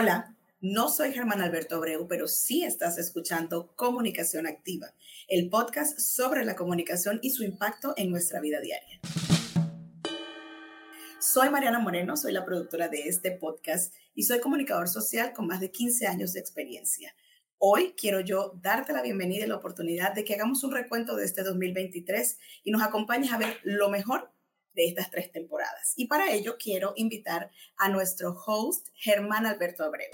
Hola, no soy Germán Alberto Abreu, pero sí estás escuchando Comunicación Activa, el podcast sobre la comunicación y su impacto en nuestra vida diaria. Soy Mariana Moreno, soy la productora de este podcast y soy comunicador social con más de 15 años de experiencia. Hoy quiero yo darte la bienvenida y la oportunidad de que hagamos un recuento de este 2023 y nos acompañes a ver lo mejor de estas tres temporadas. Y para ello quiero invitar a nuestro host, Germán Alberto Abreu.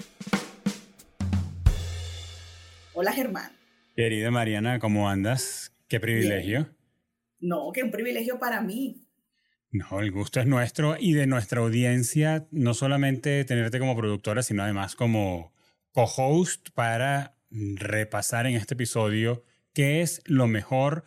Hola, Germán. Querida Mariana, ¿cómo andas? Qué privilegio. No, que un privilegio para mí. No, el gusto es nuestro y de nuestra audiencia, no solamente tenerte como productora, sino además como co-host para repasar en este episodio qué es lo mejor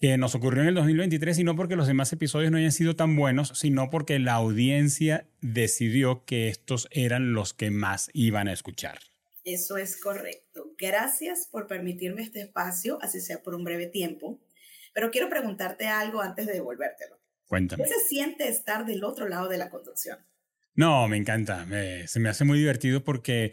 que nos ocurrió en el 2023 y no porque los demás episodios no hayan sido tan buenos, sino porque la audiencia decidió que estos eran los que más iban a escuchar. Eso es correcto. Gracias por permitirme este espacio, así sea por un breve tiempo. Pero quiero preguntarte algo antes de devolvértelo. Cuéntame. ¿Qué se siente estar del otro lado de la conducción? No, me encanta. se me hace muy divertido porque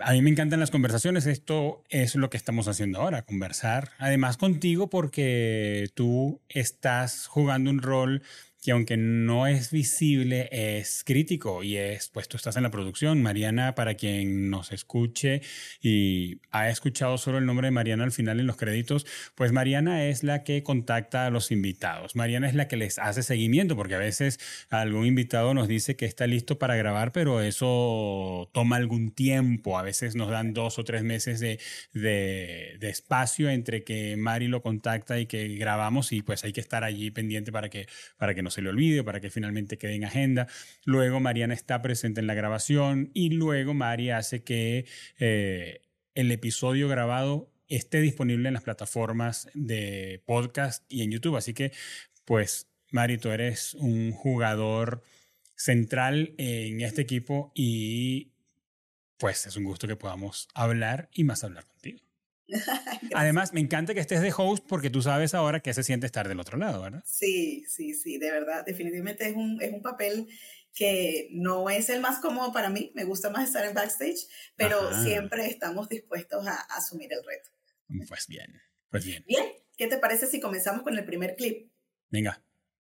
a mí me encantan las conversaciones. Esto es lo que estamos haciendo ahora, conversar. Además contigo porque tú estás jugando un rol que aunque no es visible, es crítico y es, pues tú estás en la producción. Mariana, para quien nos escuche y ha escuchado solo el nombre de Mariana al final en los créditos, pues Mariana es la que contacta a los invitados. Mariana es la que les hace seguimiento, porque a veces algún invitado nos dice que está listo para grabar, pero eso toma algún tiempo. A veces nos dan dos o tres meses de, de, de espacio entre que Mari lo contacta y que grabamos y pues hay que estar allí pendiente para que, para que se le olvide, para que finalmente quede en agenda. Luego Mariana está presente en la grabación y luego Mari hace que eh, el episodio grabado esté disponible en las plataformas de podcast y en YouTube. Así que, pues, Mari, tú eres un jugador central en este equipo y pues es un gusto que podamos hablar y más hablar. Además, me encanta que estés de host porque tú sabes ahora que se siente estar del otro lado, ¿verdad? Sí, sí, sí, de verdad. Definitivamente es un, es un papel que no es el más cómodo para mí. Me gusta más estar en backstage, pero siempre estamos dispuestos a, a asumir el reto. Pues bien, pues bien. Bien, ¿qué te parece si comenzamos con el primer clip? Venga.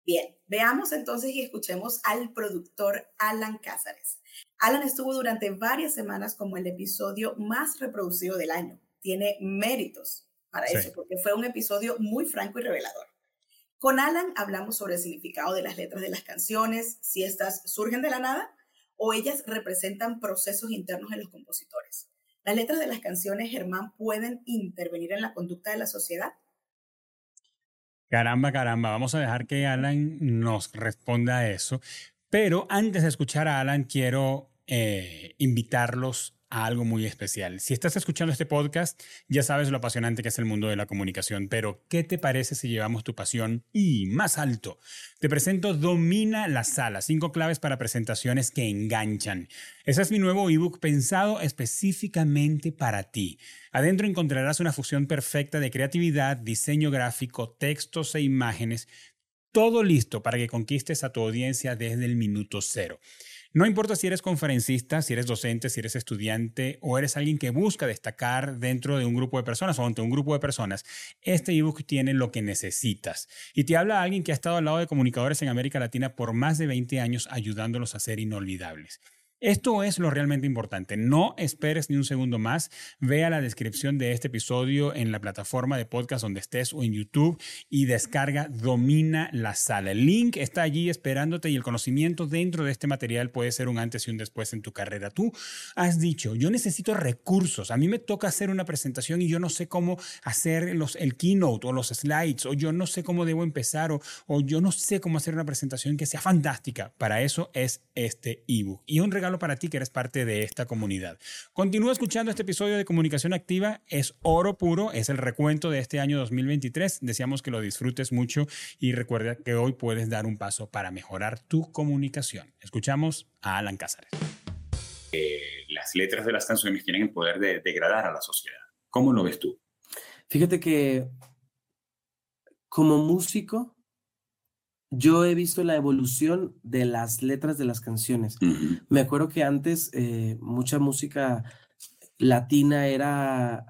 Bien, veamos entonces y escuchemos al productor Alan Cázares. Alan estuvo durante varias semanas como el episodio más reproducido del año tiene méritos para eso, porque fue un episodio muy franco y revelador. Con Alan hablamos sobre el significado de las letras de las canciones, si estas surgen de la nada o ellas representan procesos internos en los compositores. ¿Las letras de las canciones, Germán, pueden intervenir en la conducta de la sociedad? Caramba, caramba, vamos a dejar que Alan nos responda a eso. Pero antes de escuchar a Alan, quiero eh, invitarlos a algo muy especial. Si estás escuchando este podcast, ya sabes lo apasionante que es el mundo de la comunicación, pero ¿qué te parece si llevamos tu pasión y más alto? Te presento Domina la sala, cinco claves para presentaciones que enganchan. Ese es mi nuevo ebook pensado específicamente para ti. Adentro encontrarás una fusión perfecta de creatividad, diseño gráfico, textos e imágenes, todo listo para que conquistes a tu audiencia desde el minuto cero. No importa si eres conferencista, si eres docente, si eres estudiante o eres alguien que busca destacar dentro de un grupo de personas o ante un grupo de personas, este ebook tiene lo que necesitas. Y te habla alguien que ha estado al lado de comunicadores en América Latina por más de 20 años ayudándolos a ser inolvidables. Esto es lo realmente importante. No esperes ni un segundo más. Vea la descripción de este episodio en la plataforma de podcast donde estés o en YouTube y descarga Domina la sala. El link está allí esperándote y el conocimiento dentro de este material puede ser un antes y un después en tu carrera. Tú has dicho, yo necesito recursos. A mí me toca hacer una presentación y yo no sé cómo hacer los, el keynote o los slides o yo no sé cómo debo empezar o, o yo no sé cómo hacer una presentación que sea fantástica. Para eso es este ebook. Y un regalo para ti que eres parte de esta comunidad. Continúa escuchando este episodio de Comunicación Activa. Es oro puro, es el recuento de este año 2023. Deseamos que lo disfrutes mucho y recuerda que hoy puedes dar un paso para mejorar tu comunicación. Escuchamos a Alan Cázares. Eh, las letras de las canciones tienen el poder de degradar a la sociedad. ¿Cómo lo ves tú? Fíjate que como músico yo he visto la evolución de las letras de las canciones. Me acuerdo que antes eh, mucha música latina era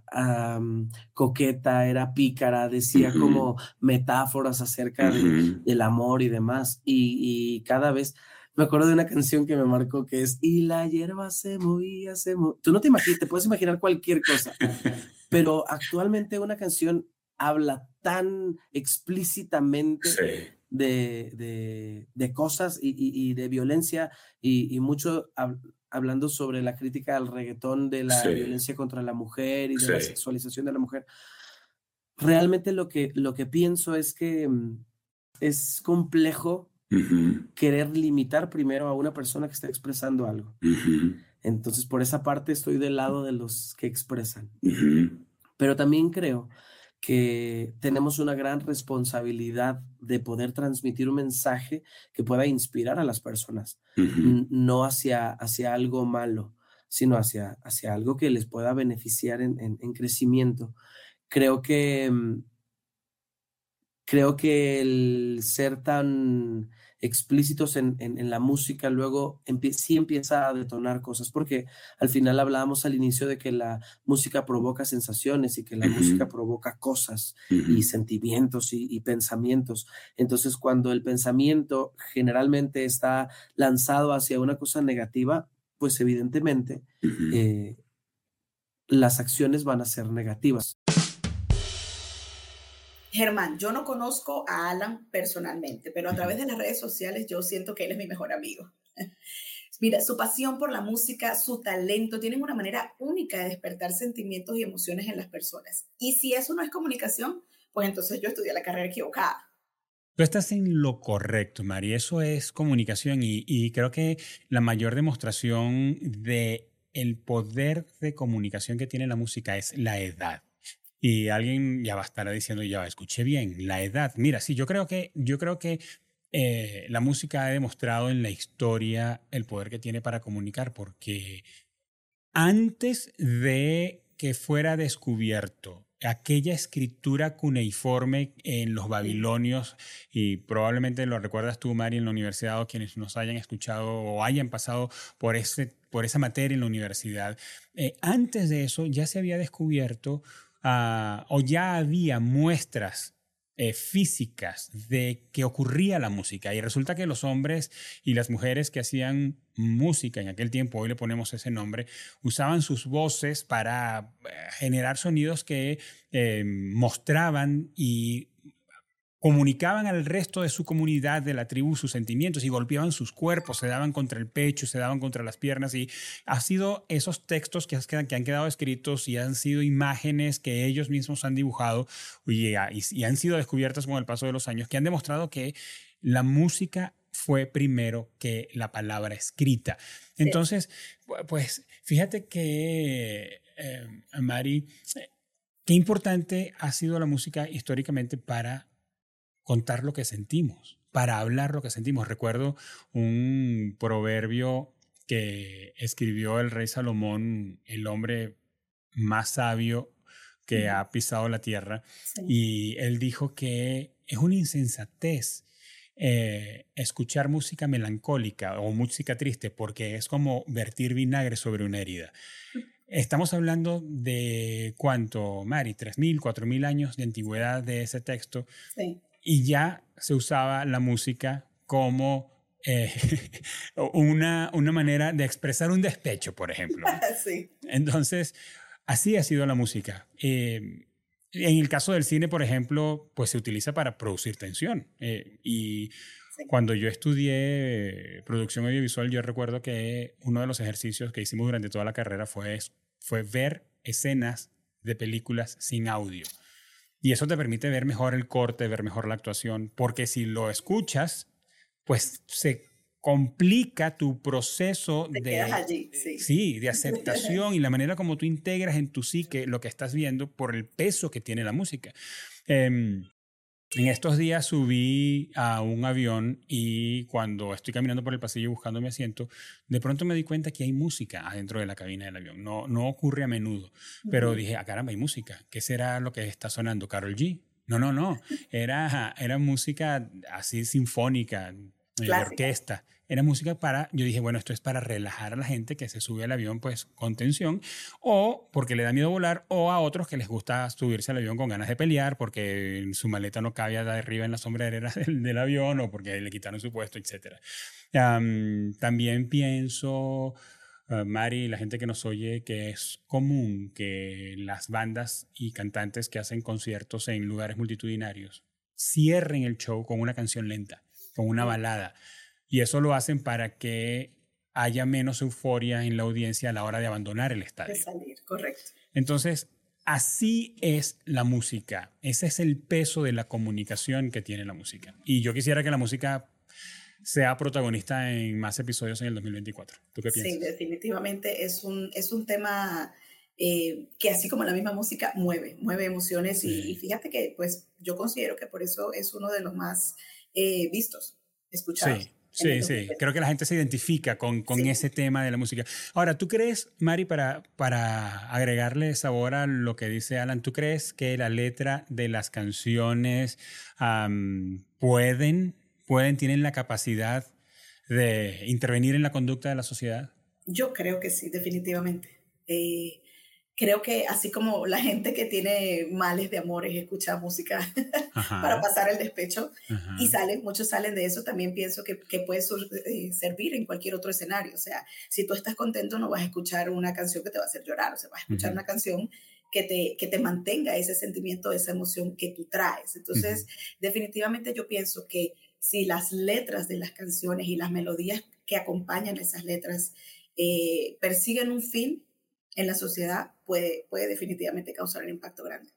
coqueta, era pícara, decía como metáforas acerca del amor y demás. Y, cada vez, me acuerdo de una canción que me marcó que es, y la hierba se movía, se movía. Tú no te imaginas, te puedes imaginar cualquier cosa, pero actualmente una canción habla tan explícitamente. De, de, cosas y, de violencia y, mucho hablando sobre la crítica al reggaetón, de la violencia contra la mujer y de la sexualización de la mujer. Realmente lo que, lo que pienso es que mm, es complejo querer limitar primero a una persona que está expresando algo. Entonces, por esa parte estoy del lado de los que expresan. Pero también creo que tenemos una gran responsabilidad de poder transmitir un mensaje que pueda inspirar a las personas, no hacia, hacia algo malo, sino hacia, hacia algo que les pueda beneficiar en, en crecimiento. Creo que, mm, creo que el ser tan explícitos en, en, la música, luego sí empieza a detonar cosas, porque al final hablábamos al inicio de que la música provoca sensaciones y que la música provoca cosas y sentimientos y, pensamientos. Entonces, cuando el pensamiento generalmente está lanzado hacia una cosa negativa, pues evidentemente eh, las acciones van a ser negativas. Germán, yo no conozco a Alan personalmente, pero a través de las redes sociales yo siento que él es mi mejor amigo. Mira, su pasión por la música, su talento, tienen una manera única de despertar sentimientos y emociones en las personas. Y si eso no es comunicación, pues entonces yo estudié la carrera equivocada. Tú estás en lo correcto, Mari. Eso es comunicación y, y creo que la mayor demostración de el poder de comunicación que tiene la música es la edad. Y alguien ya va a estar diciendo, ya escuché bien, la edad. Mira, sí, yo creo que, yo creo que eh, la música ha demostrado en la historia el poder que tiene para comunicar, porque antes de que fuera descubierto aquella escritura cuneiforme en los babilonios, y probablemente lo recuerdas tú, Mari, en la universidad, o quienes nos hayan escuchado o hayan pasado por, ese, por esa materia en la universidad, eh, antes de eso ya se había descubierto Ah, o ya había muestras eh, físicas de que ocurría la música. Y resulta que los hombres y las mujeres que hacían música en aquel tiempo, hoy le ponemos ese nombre, usaban sus voces para eh, generar sonidos que eh, mostraban y comunicaban al resto de su comunidad, de la tribu, sus sentimientos y golpeaban sus cuerpos, se daban contra el pecho, se daban contra las piernas y ha sido esos textos que, han quedado escritos y han sido imágenes que ellos mismos han dibujado y, y han sido descubiertas con el paso de los años que han demostrado que la música fue primero que la palabra escrita. Entonces, pues fíjate que, eh, Mari, qué importante ha sido la música históricamente para contar lo que sentimos, para hablar lo que sentimos. Recuerdo un proverbio que escribió el rey Salomón, el hombre más sabio que ha pisado la tierra, y él dijo que es una insensatez eh, escuchar música melancólica o música triste porque es como vertir vinagre sobre una herida. Estamos hablando de cuánto, Mari, 3.000, 4.000 años de antigüedad de ese texto. Sí y ya se usaba la música como eh, una, una manera de expresar un despecho, por ejemplo. Sí. Entonces, así ha sido la música. Eh, en el caso del cine, por ejemplo, pues se utiliza para producir tensión. Eh, y cuando yo estudié producción audiovisual, yo recuerdo que uno de los ejercicios que hicimos durante toda la carrera fue, fue ver escenas de películas sin audio. Y eso te permite ver mejor el corte, ver mejor la actuación, porque si lo escuchas, pues se complica tu proceso de, allí, sí. de aceptación y la manera como tú integras en tu psique lo que estás viendo por el peso que tiene la música. Em, en estos días subí a un avión y cuando estoy caminando por el pasillo buscando mi asiento, de pronto me di cuenta que hay música adentro de la cabina del avión. No, no ocurre a menudo, pero dije, ah, caramba, hay música. ¿Qué será lo que está sonando? Carol G. No, no, no. Era, era música así sinfónica, de orquesta. Era música para, yo dije, bueno, esto es para relajar a la gente que se sube al avión pues con tensión, o porque le da miedo volar, o a otros que les gusta subirse al avión con ganas de pelear porque su maleta no cabía de arriba en la sombrerera del, del avión, o porque le quitaron su puesto, etc. también pienso Ah, Mari, la gente que nos oye, que es común que las bandas y cantantes que hacen conciertos en lugares multitudinarios cierren el show con una canción lenta, con una balada. Y eso lo hacen para que haya menos euforia en la audiencia a la hora de abandonar el estadio. De salir, correcto. Entonces, así es la música. Ese es el peso de la comunicación que tiene la música. Y yo quisiera que la música sea protagonista en más episodios en el 2024. ¿Tú qué piensas? Sí, definitivamente es un, es un tema eh, que así como la misma música mueve, mueve emociones y, fíjate que pues yo considero que por eso es uno de los más eh, vistos, escuchados. Sí. Sí, sí, creo que la gente se identifica con, con ese tema de la música. Ahora, ¿tú crees, Mari, para, para agregarle sabor a lo que dice Alan, ¿tú crees que la letra de las canciones pueden pueden, tienen la capacidad de intervenir en la conducta de la sociedad? Yo creo que sí, definitivamente. Eh, creo que así como la gente que tiene males de amores escucha música para pasar el despecho y salen, muchos salen de eso, también pienso que, que puede eh, servir en cualquier otro escenario. O sea, si tú estás contento no vas a escuchar una canción que te va a hacer llorar, o sea, vas a escuchar una canción que te, que te mantenga ese sentimiento, esa emoción que tú traes. Entonces, definitivamente yo pienso que si las letras de las canciones y las melodías que acompañan esas letras eh, persiguen un fin en la sociedad, puede, puede definitivamente causar un impacto grande.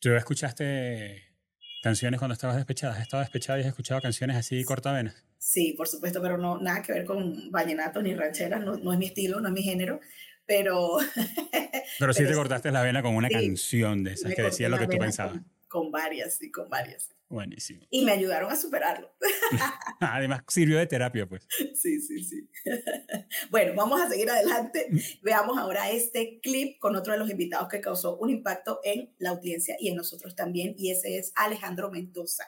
¿Tú escuchaste canciones cuando estabas despechada? ¿Has estado despechada y has escuchado canciones así cortavenas? Sí, por supuesto, pero no nada que ver con vallenato ni ranchera, no, no es mi estilo, no es mi género, pero... pero sí te cortaste la vena con una canción de esas que decía lo que tú pensabas. con varias, y con varias. Buenísimo. Y me ayudaron a superarlo. Además, sirvió de terapia, pues. Sí, sí, sí. bueno, vamos a seguir adelante. Mm. Veamos ahora este clip con otro de los invitados que causó un impacto en la audiencia y en nosotros también, y ese es Alejandro Mendoza.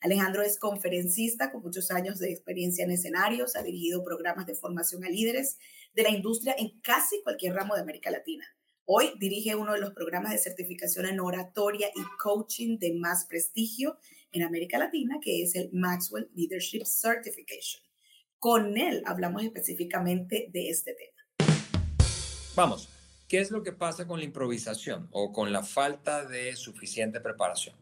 Alejandro es conferencista con muchos años de experiencia en escenarios, ha dirigido programas de formación a líderes de la industria en casi cualquier ramo de América Latina. Hoy dirige uno de los programas de certificación en oratoria y coaching de más prestigio en América Latina, que es el Maxwell Leadership Certification. Con él hablamos específicamente de este tema. Vamos, ¿qué es lo que pasa con la improvisación o con la falta de suficiente preparación?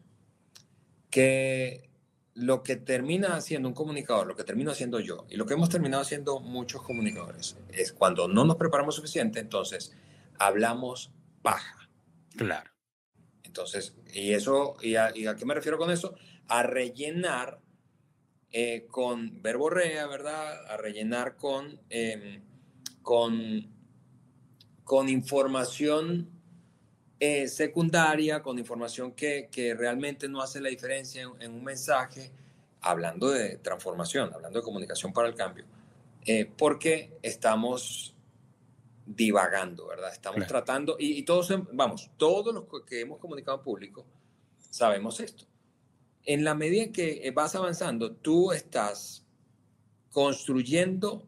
Que lo que termina haciendo un comunicador, lo que termino haciendo yo y lo que hemos terminado haciendo muchos comunicadores es cuando no nos preparamos suficiente, entonces hablamos paja. Claro. Entonces, y eso, y a, y a qué me refiero con eso? a rellenar eh, con verborrea, ¿verdad? A rellenar con, em, con, con información eh, secundaria, con información que, que, realmente no hace la diferencia en, un mensaje, hablando de transformación, hablando de comunicación para el cambio, eh, porque estamos divagando, ¿verdad? Estamos tratando, y, y, todos, vamos, todos los que hemos comunicado en público sabemos esto en la medida que eh, vas avanzando, tú estás construyendo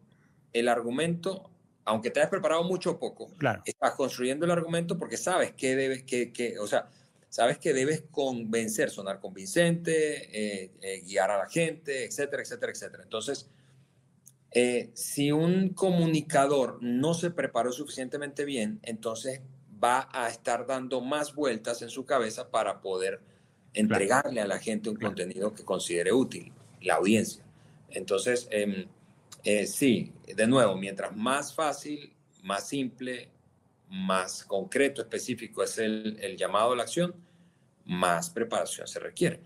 el argumento, aunque te hayas preparado mucho o poco, claro. estás construyendo el argumento porque sabes que debes, que, que o sea, sabes que debes convencer, sonar convincente, eh, eh, guiar a la gente, etcétera, etcétera, etcétera. Entonces, si un comunicador no se preparó suficientemente bien, entonces va a estar dando más vueltas en su cabeza para poder entregarle a la gente un contenido que considere útil, la audiencia. Entonces, em, eh, sí, de nuevo, mientras más fácil, más simple, más concreto, específico es el, el llamado a la acción, más preparación se requiere.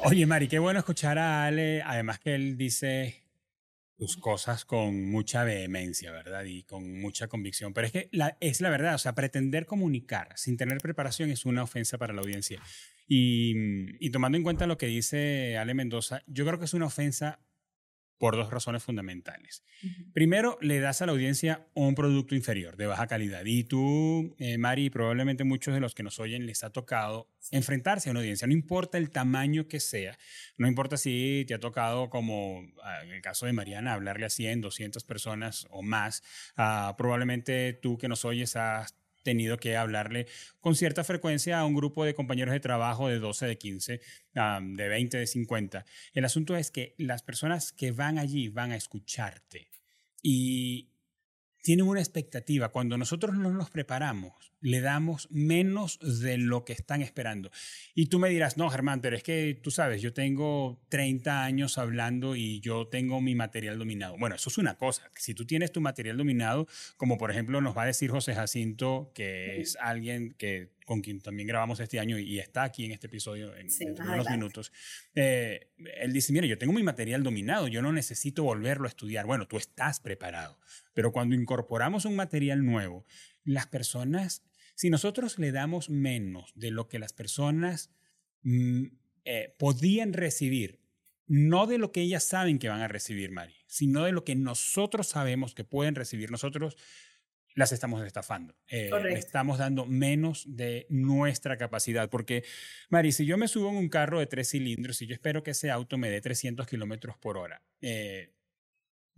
Oye, Mari, qué bueno escuchar a Ale, además que él dice tus cosas con mucha vehemencia, ¿verdad? Y con mucha convicción. Pero es que la, es la verdad, o sea, pretender comunicar sin tener preparación es una ofensa para la audiencia. Y, y tomando en cuenta lo que dice Ale Mendoza, yo creo que es una ofensa por dos razones fundamentales. Primero, le das a la audiencia un producto inferior, de baja calidad. Y tú, eh, Mari, probablemente muchos de los que nos oyen les ha tocado enfrentarse a una audiencia, no importa el tamaño que sea, no importa si te ha tocado, como ah, en el caso de Mariana, hablarle a 100, 200 personas o más, ah, probablemente tú que nos oyes has tenido que hablarle con cierta frecuencia a un grupo de compañeros de trabajo de 12, de 15, de 20, de 50. El asunto es que las personas que van allí van a escucharte y tienen una expectativa. Cuando nosotros no nos preparamos, le damos menos de lo que están esperando. Y tú me dirás, no, Germán, pero es que tú sabes, yo tengo 30 años hablando y yo tengo mi material dominado. Bueno, eso es una cosa. Si tú tienes tu material dominado, como por ejemplo nos va a decir José Jacinto, que es alguien que con quien también grabamos este año y está aquí en este episodio en, unos minutos, eh, él dice, mira, yo tengo mi material dominado, yo no necesito volverlo a estudiar. Bueno, tú estás preparado, pero cuando incorporamos un material nuevo, las personas si nosotros le damos menos de lo que las personas mm, eh, podían recibir, no de lo que ellas saben que van a recibir, Mari, sino de lo que nosotros sabemos que pueden recibir, nosotros las estamos estafando. Eh, estamos dando menos de nuestra capacidad. Porque, Mari, si yo me subo en un carro de tres cilindros y yo espero que ese auto me dé 300 kilómetros por hora, eh,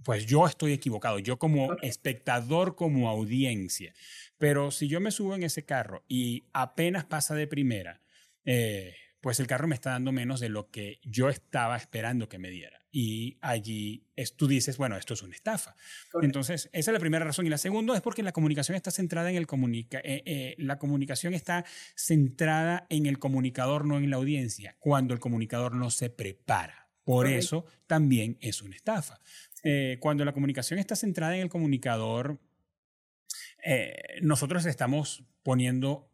pues yo estoy equivocado, yo como espectador, como audiencia. Pero si yo me subo en ese carro y apenas pasa de primera, eh, pues el carro me está dando menos de lo que yo estaba esperando que me diera. Y allí es, tú dices, bueno, esto es una estafa. Entonces, esa es la primera razón. Y la segunda es porque la comunicación está centrada en el comunica eh, eh, la comunicación está centrada en el comunicador, no en la audiencia, cuando el comunicador no se prepara. Por eso también es una estafa. Eh, cuando la comunicación está centrada en el comunicador, nosotros estamos poniendo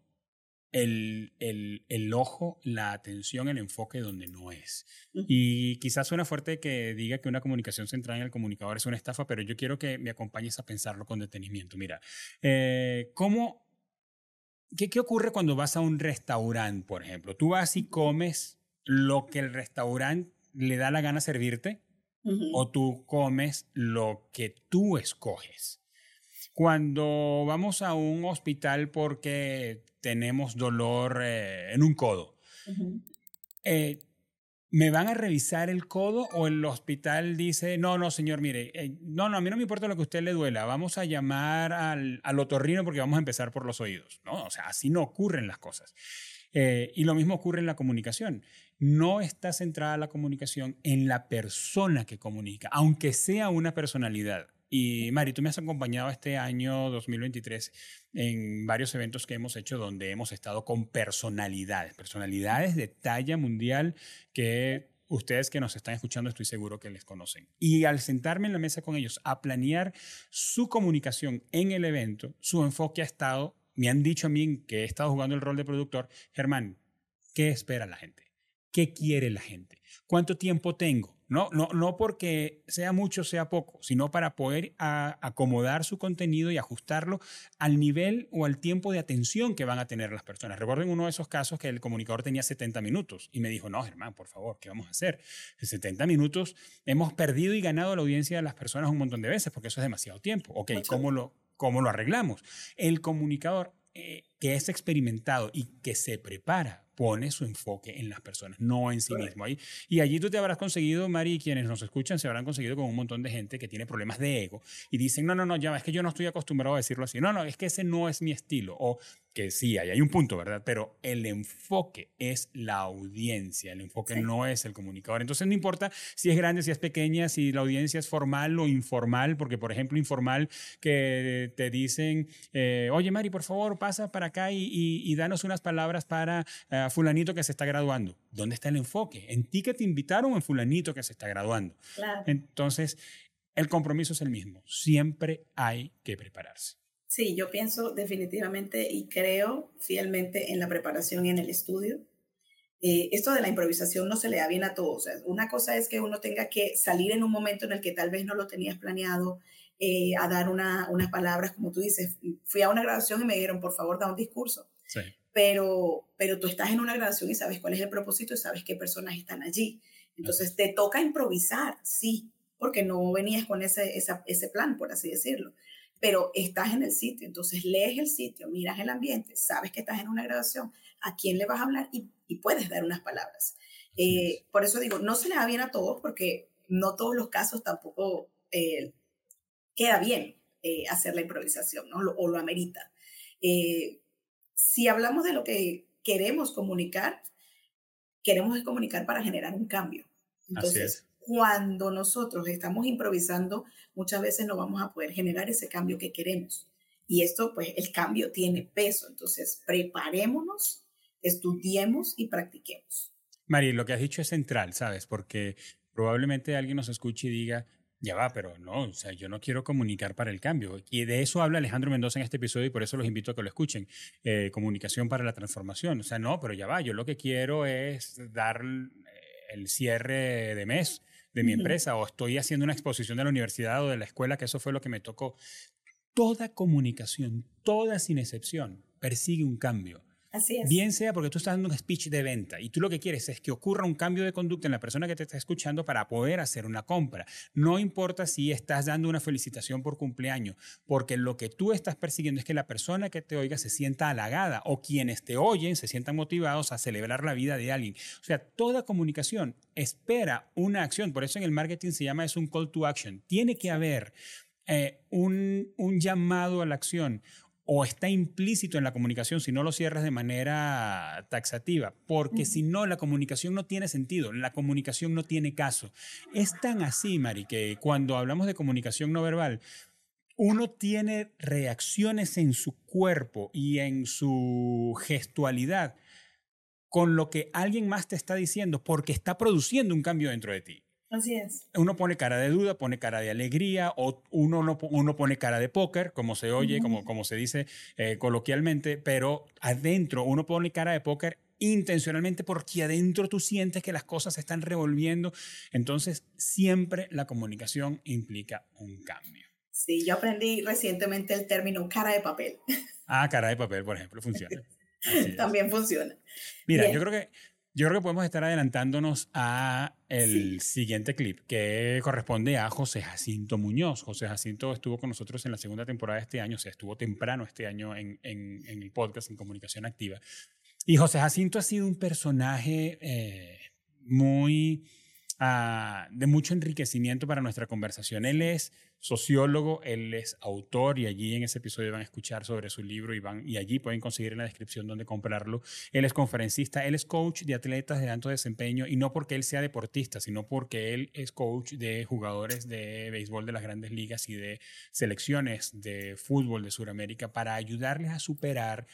el, el, ojo, la atención, el enfoque donde no es. Y quizás suena fuerte que diga que una comunicación centrada en el comunicador es una estafa, pero yo quiero que me acompañes a pensarlo con detenimiento. Mira, eh, ¿cómo, qué, ¿qué ocurre cuando vas a un restaurante, por ejemplo? Tú vas y comes lo que el restaurante le da la gana servirte o tú comes lo que tú escoges. Cuando vamos a un hospital porque tenemos dolor eh, en un codo, eh, ¿me van a revisar el codo o el hospital dice, no, no, señor, mire, eh, no, no, a mí no me importa lo que a usted le duela, vamos a llamar al, al otorrino porque vamos a empezar por los oídos? No, o sea, así no ocurren las cosas. y lo mismo ocurre en la comunicación no está centrada la comunicación en la persona que comunica, aunque sea una personalidad. Y Mari, tú me has acompañado este año 2023 en varios eventos que hemos hecho donde hemos estado con personalidades, personalidades de talla mundial que ustedes que nos están escuchando estoy seguro que les conocen. Y al sentarme en la mesa con ellos a planear su comunicación en el evento, su enfoque ha estado, me han dicho a mí que he estado jugando el rol de productor, Germán, ¿qué espera la gente? ¿Qué quiere la gente? ¿Cuánto tiempo tengo? No, no, no porque sea mucho, sea poco, sino para poder acomodar su contenido y ajustarlo al nivel o al tiempo de atención que van a tener las personas. Recuerden uno de esos casos que el comunicador tenía 70 minutos y me dijo, no, Germán, por favor, ¿qué vamos a hacer? En 70 minutos hemos perdido y ganado la audiencia de las personas un montón de veces porque eso es demasiado tiempo. Ok, ¿cómo lo, cómo lo arreglamos? El comunicador eh, que es experimentado y que se prepara pone su enfoque en las personas, no en sí mismo. Ahí, y allí tú te habrás conseguido, Mari, y quienes nos escuchan se habrán conseguido con un montón de gente que tiene problemas de ego y dicen, no, no, no, ya, es que yo no estoy acostumbrado a decirlo así. No, no, es que ese no es mi estilo. O que sí, ahí hay un punto, ¿verdad? Pero el enfoque es la audiencia, el enfoque no es el comunicador. Entonces no importa si es grande, si es pequeña, si la audiencia es formal o informal, porque por ejemplo informal que te dicen, eh, oye Mari, por favor, pasa para acá y, y, danos unas palabras para eh, fulanito que se está graduando. ¿Dónde está el enfoque? ¿En ti que te invitaron o en fulanito que se está graduando? Entonces, el compromiso es el mismo. Siempre hay que prepararse. Sí, yo pienso definitivamente y creo fielmente en la preparación y en el estudio. Eh, esto de la improvisación no se le da bien a todos. una cosa es que uno tenga que salir en un momento en el que tal vez no lo tenías planeado, eh, a dar una, unas palabras, como tú dices. Fui a una grabación y me dijeron, por favor, da un discurso. Sí. Pero, pero tú estás en una grabación y sabes cuál es el propósito y sabes qué personas están allí. Entonces te toca improvisar, sí, porque no venías con ese, ese plan, por así decirlo. Pero estás en el sitio, entonces lees el sitio, miras el ambiente, sabes que estás en una grabación, a quién le vas a hablar y, puedes dar unas palabras. Eh, por eso digo, no se le da bien a todos porque no todos los casos tampoco eh, queda bien eh, hacer la improvisación ¿no? o lo amerita. si hablamos de lo que queremos comunicar, queremos comunicar para generar un cambio. Entonces, cuando nosotros estamos improvisando, muchas veces no vamos a poder generar ese cambio que queremos. Y esto, pues, el cambio tiene peso. Entonces, preparémonos, estudiemos y practiquemos. Mari, lo que has dicho es central, ¿sabes? Porque probablemente alguien nos escuche y diga, ya va, pero no, o sea, yo no quiero comunicar para el cambio. Y de eso habla Alejandro Mendoza en este episodio y por eso los invito a que lo escuchen. Eh, comunicación para la transformación. O sea, no, pero ya va, yo lo que quiero es dar el cierre de mes de mi empresa o estoy haciendo una exposición de la universidad o de la escuela, que eso fue lo que me tocó. Toda comunicación, toda sin excepción, persigue un cambio. Así es. Bien sea porque tú estás dando un speech de venta y tú lo que quieres es que ocurra un cambio de conducta en la persona que te está escuchando para poder hacer una compra. No importa si estás dando una felicitación por cumpleaños, porque lo que tú estás persiguiendo es que la persona que te oiga se sienta halagada o quienes te oyen se sientan motivados a celebrar la vida de alguien. O sea, toda comunicación espera una acción. Por eso en el marketing se llama es un call to action. Tiene que haber eh, un, un llamado a la acción, o está implícito en la comunicación si no lo cierras de manera taxativa, porque si no, la comunicación no tiene sentido, la comunicación no tiene caso. Es tan así, Mari, que cuando hablamos de comunicación no verbal, uno tiene reacciones en su cuerpo y en su gestualidad con lo que alguien más te está diciendo porque está produciendo un cambio dentro de ti. Así es. Uno pone cara de duda, pone cara de alegría, o uno, no, uno pone cara de póker, como se oye, como, como se dice eh, coloquialmente, pero adentro uno pone cara de póker intencionalmente porque adentro tú sientes que las cosas se están revolviendo. Entonces, siempre la comunicación implica un cambio. Sí, yo aprendí recientemente el término cara de papel. Ah, cara de papel, por ejemplo, funciona. También funciona. Mira, yo creo que yo creo que podemos estar adelantándonos a el siguiente clip que corresponde a José Jacinto Muñoz. José Jacinto estuvo con nosotros en la segunda temporada de este año, o sea, estuvo temprano este año en, en, el podcast en Comunicación Activa. Y José Jacinto ha sido un personaje eh, muy Ah, de mucho enriquecimiento para nuestra conversación. Él es sociólogo, él es autor y allí en ese episodio van a escuchar sobre su libro y, van, y allí pueden conseguir en la descripción dónde comprarlo. Él es conferencista, él es coach de atletas de alto desempeño y no porque él sea deportista, sino porque él es coach de jugadores de béisbol de las grandes ligas y de selecciones de fútbol de Sudamérica para ayudarles a superar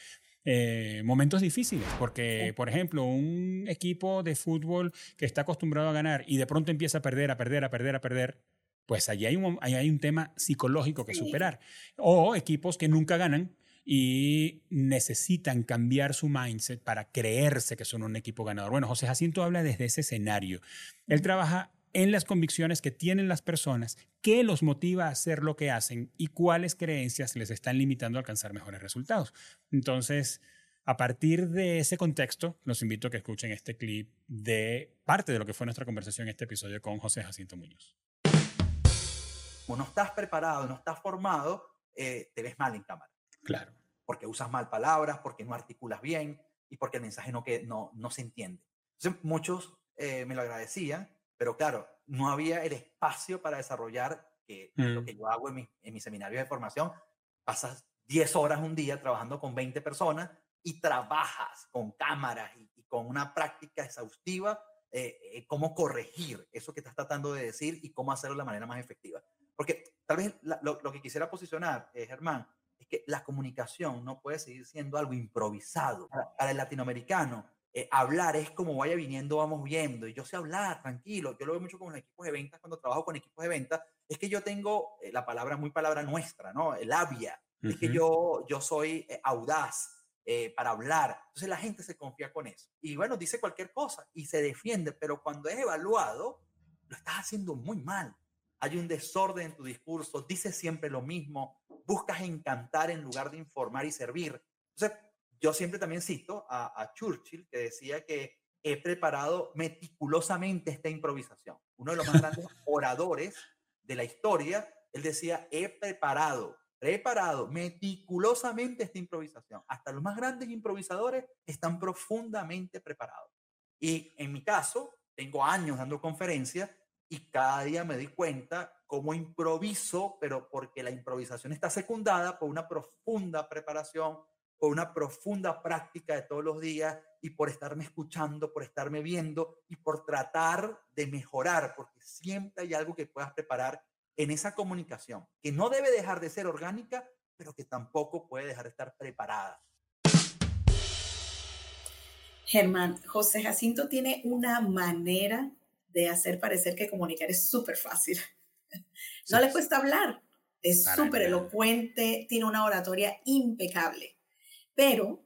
eh, momentos difíciles, porque, por ejemplo, un equipo de fútbol que está acostumbrado a ganar y de pronto empieza a perder, a perder, a perder, a perder, pues allí hay un, hay un tema psicológico que superar. O equipos que nunca ganan y necesitan cambiar su mindset para creerse que son un equipo ganador. Bueno, José Jacinto habla desde ese escenario. Él trabaja en las convicciones que tienen las personas, qué los motiva a hacer lo que hacen y cuáles creencias les están limitando a alcanzar mejores resultados. Entonces, a partir de ese contexto, los invito a que escuchen este clip de parte de lo que fue nuestra conversación en este episodio con José Jacinto Muñoz. O no estás preparado, no estás formado, eh, te ves mal en cámara. Claro. Porque usas mal palabras, porque no articulas bien y porque el mensaje no, que, no, no se entiende. Entonces, muchos eh, me lo agradecían pero claro, no había el espacio para desarrollar que lo mm. que yo hago en, mi, en mis seminarios de formación. Pasas 10 horas un día trabajando con 20 personas y trabajas con cámaras y, con una práctica exhaustiva eh, eh, cómo corregir eso que estás tratando de decir y cómo hacerlo de la manera más efectiva. Porque tal vez lo, lo, que quisiera posicionar, eh, Germán, es que la comunicación no puede seguir siendo algo improvisado. para el latinoamericano, eh, hablar es como vaya viniendo, vamos viendo. Y yo sé hablar, tranquilo. Yo lo veo mucho con los equipos de ventas, cuando trabajo con equipos de ventas, es que yo tengo eh, la palabra, muy palabra nuestra, ¿no? El labia. Es que yo, yo soy eh, audaz para hablar. Entonces la gente se confía con eso. Y bueno, dice cualquier cosa y se defiende, pero cuando es evaluado, lo estás haciendo muy mal. Hay un desorden en tu discurso, dices siempre lo mismo, buscas encantar en lugar de informar y servir. Entonces, yo siempre también cito a, Churchill, que decía que he preparado meticulosamente esta improvisación. Uno de los más grandes oradores de la historia, él decía, he preparado, preparado meticulosamente esta improvisación. Hasta los más grandes improvisadores están profundamente preparados. Y en mi caso, tengo años dando conferencias y cada día me doy cuenta cómo improviso, pero porque la improvisación está secundada por una profunda preparación, por una profunda práctica de todos los días y por estarme escuchando, por estarme viendo y por tratar de mejorar, porque siempre hay algo que puedas preparar en esa comunicación, que no debe dejar de ser orgánica, pero que tampoco puede dejar de estar preparada. Germán, José Jacinto tiene una manera de hacer parecer que comunicar es súper fácil. No le cuesta hablar, es súper elocuente, tiene una oratoria impecable, pero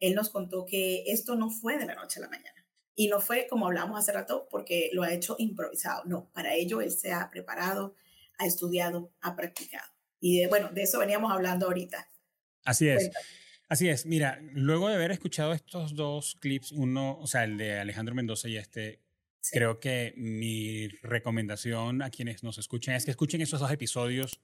él nos contó que esto no fue de la noche a la mañana. Y no fue como hablamos hace rato porque lo ha hecho improvisado. No, para ello él se ha preparado, ha estudiado, ha practicado. Y bueno, de eso veníamos hablando ahorita. Así es. Así es. Mira, luego de haber escuchado estos dos clips, uno, o sea, el de Alejandro Mendoza y este, creo que mi recomendación a quienes nos escuchen es que escuchen esos dos episodios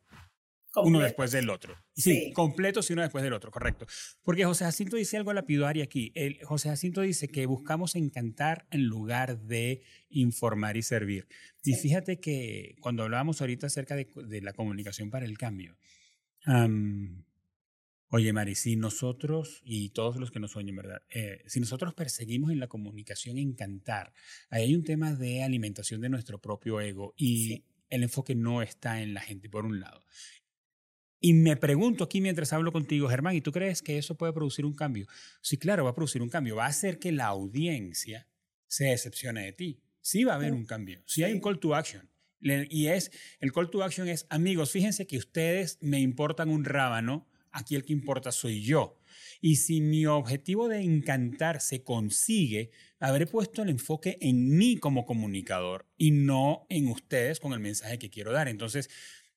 uno después del otro. Sí, completos y uno después del otro, correcto. Porque José Jacinto dice algo lapidario aquí. El, José Jacinto dice que buscamos encantar en lugar de informar y servir. Y fíjate que cuando hablábamos ahorita acerca de, la comunicación para el cambio, oye Mari, si nosotros, y todos los que nos oyen, ¿verdad? Eh, si nosotros perseguimos en la comunicación encantar, ahí hay un tema de alimentación de nuestro propio ego y... el enfoque no está en la gente, por un lado. Y me pregunto aquí mientras hablo contigo, Germán, ¿y tú crees que eso puede producir un cambio? Sí, claro, va a producir un cambio. Va a hacer que la audiencia se decepcione de ti. Sí va a haber un cambio. Sí hay un call to action. Y es, el call to action es, amigos, fíjense que ustedes me importan un rábano, aquí el que importa soy yo. Y si mi objetivo de encantar se consigue, habré puesto el enfoque en mí como comunicador y no en ustedes con el mensaje que quiero dar. Entonces,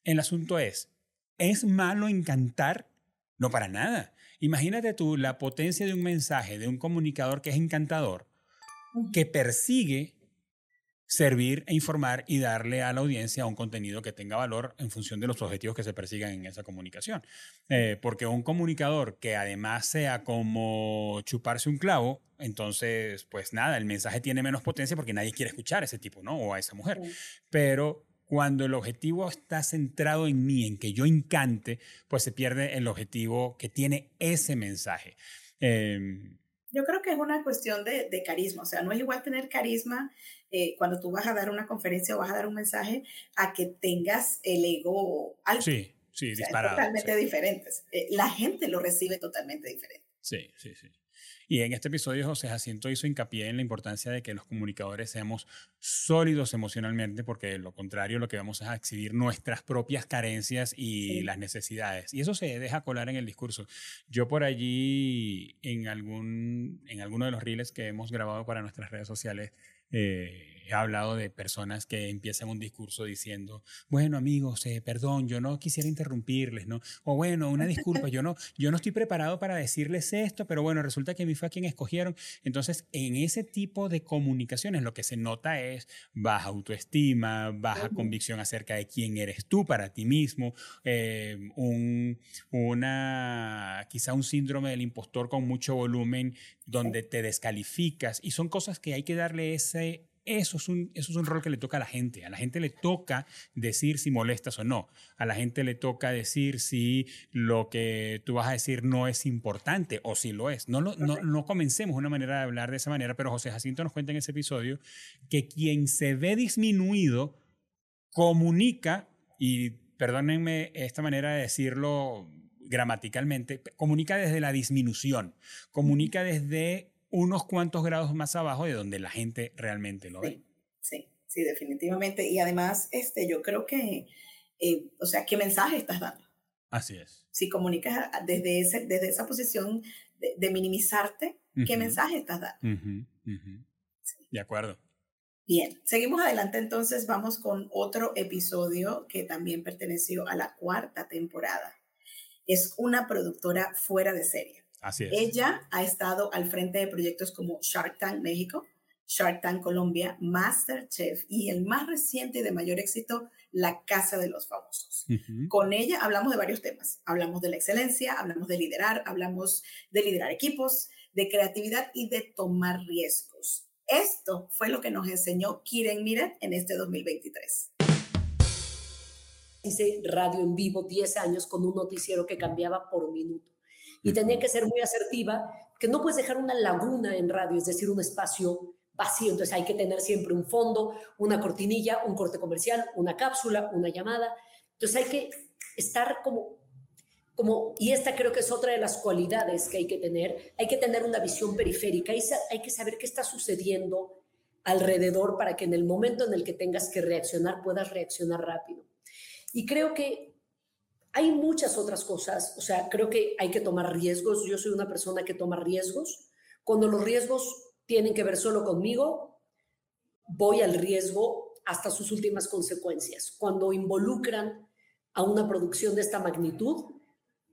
el asunto es, ¿Es malo encantar? No para nada. Imagínate tú la potencia de un mensaje de un comunicador que es encantador, que persigue servir e informar y darle a la audiencia un contenido que tenga valor en función de los objetivos que se persigan en esa comunicación. Eh, porque un comunicador que además sea como chuparse un clavo, entonces, pues nada, el mensaje tiene menos potencia porque nadie quiere escuchar a ese tipo, ¿no? O a esa mujer. Pero cuando el objetivo está centrado en mí, en que yo encante, pues se pierde el objetivo que tiene ese mensaje. Em, yo creo que es una cuestión de, carisma, o sea, no es igual tener carisma eh, cuando tú vas a dar una conferencia o vas a dar un mensaje a que tengas el ego alto. Sí, sí, disparado. totalmente diferentes. Eh, la gente lo recibe totalmente diferente. Sí, sí, sí. Y en este episodio José Jacinto hizo hincapié en la importancia de que los comunicadores seamos sólidos emocionalmente, porque de lo contrario lo que vamos a exhibir nuestras propias carencias y las necesidades. Y eso se deja colar en el discurso. Yo por allí, en, algún, en alguno de los reels que hemos grabado para nuestras redes sociales, eh, he hablado de personas que empiezan un discurso diciendo, bueno amigos, eh, perdón, yo no quisiera interrumpirles, ¿no? O bueno, una disculpa, yo no, yo no estoy preparado para decirles esto, pero bueno, resulta que a mí fue a quien escogieron. Entonces, en ese tipo de comunicaciones lo que se nota es baja autoestima, baja convicción acerca de quién eres tú para ti mismo, eh, un, una, quizá un síndrome del impostor con mucho volumen donde te descalificas y son cosas que hay que darle ese eso es, un, eso es un rol que le toca a la gente. A la gente le toca decir si molestas o no. A la gente le toca decir si lo que tú vas a decir no es importante o si lo es. No, no, no comencemos una manera de hablar de esa manera, pero José Jacinto nos cuenta en ese episodio que quien se ve disminuido comunica, y perdónenme esta manera de decirlo gramaticalmente, comunica desde la disminución, comunica desde unos cuantos grados más abajo de donde la gente realmente lo ve. Sí, sí, definitivamente. Y además, este, yo creo que, eh, o sea, ¿qué mensaje estás dando? Así es. Si comunicas desde, ese, desde esa posición de, minimizarte, ¿qué mensaje estás dando? De acuerdo. Bien, seguimos adelante entonces, vamos con otro episodio que también perteneció a la cuarta temporada. Es una productora fuera de serie. Así es. Ella ha estado al frente de proyectos como Shark Tank México, Shark Tank Colombia, Masterchef y el más reciente y de mayor éxito, La Casa de los Famosos. Con ella hablamos de varios temas. Hablamos de la excelencia, hablamos de liderar, hablamos de liderar equipos, de creatividad y de tomar riesgos. Esto fue lo que nos enseñó Kiren Miret en este 2023. Hice radio en vivo 10 años con un noticiero que cambiaba por minuto. Y tenía que ser muy asertiva, que no puedes dejar una laguna en radio, es decir, un espacio vacío. Entonces hay que tener siempre un fondo, una cortinilla, un corte comercial, una cápsula, una llamada. Entonces hay que estar como, como, y esta creo que es otra de las cualidades que hay que tener, hay que tener una visión periférica, hay, hay que saber qué está sucediendo alrededor para que en el momento en el que tengas que reaccionar puedas reaccionar rápido. Y creo que hay muchas otras cosas, o sea, creo que hay que tomar riesgos. Yo soy una persona que toma riesgos. Cuando los riesgos tienen que ver solo conmigo, voy al riesgo hasta sus últimas consecuencias. Cuando involucran a una producción de esta magnitud,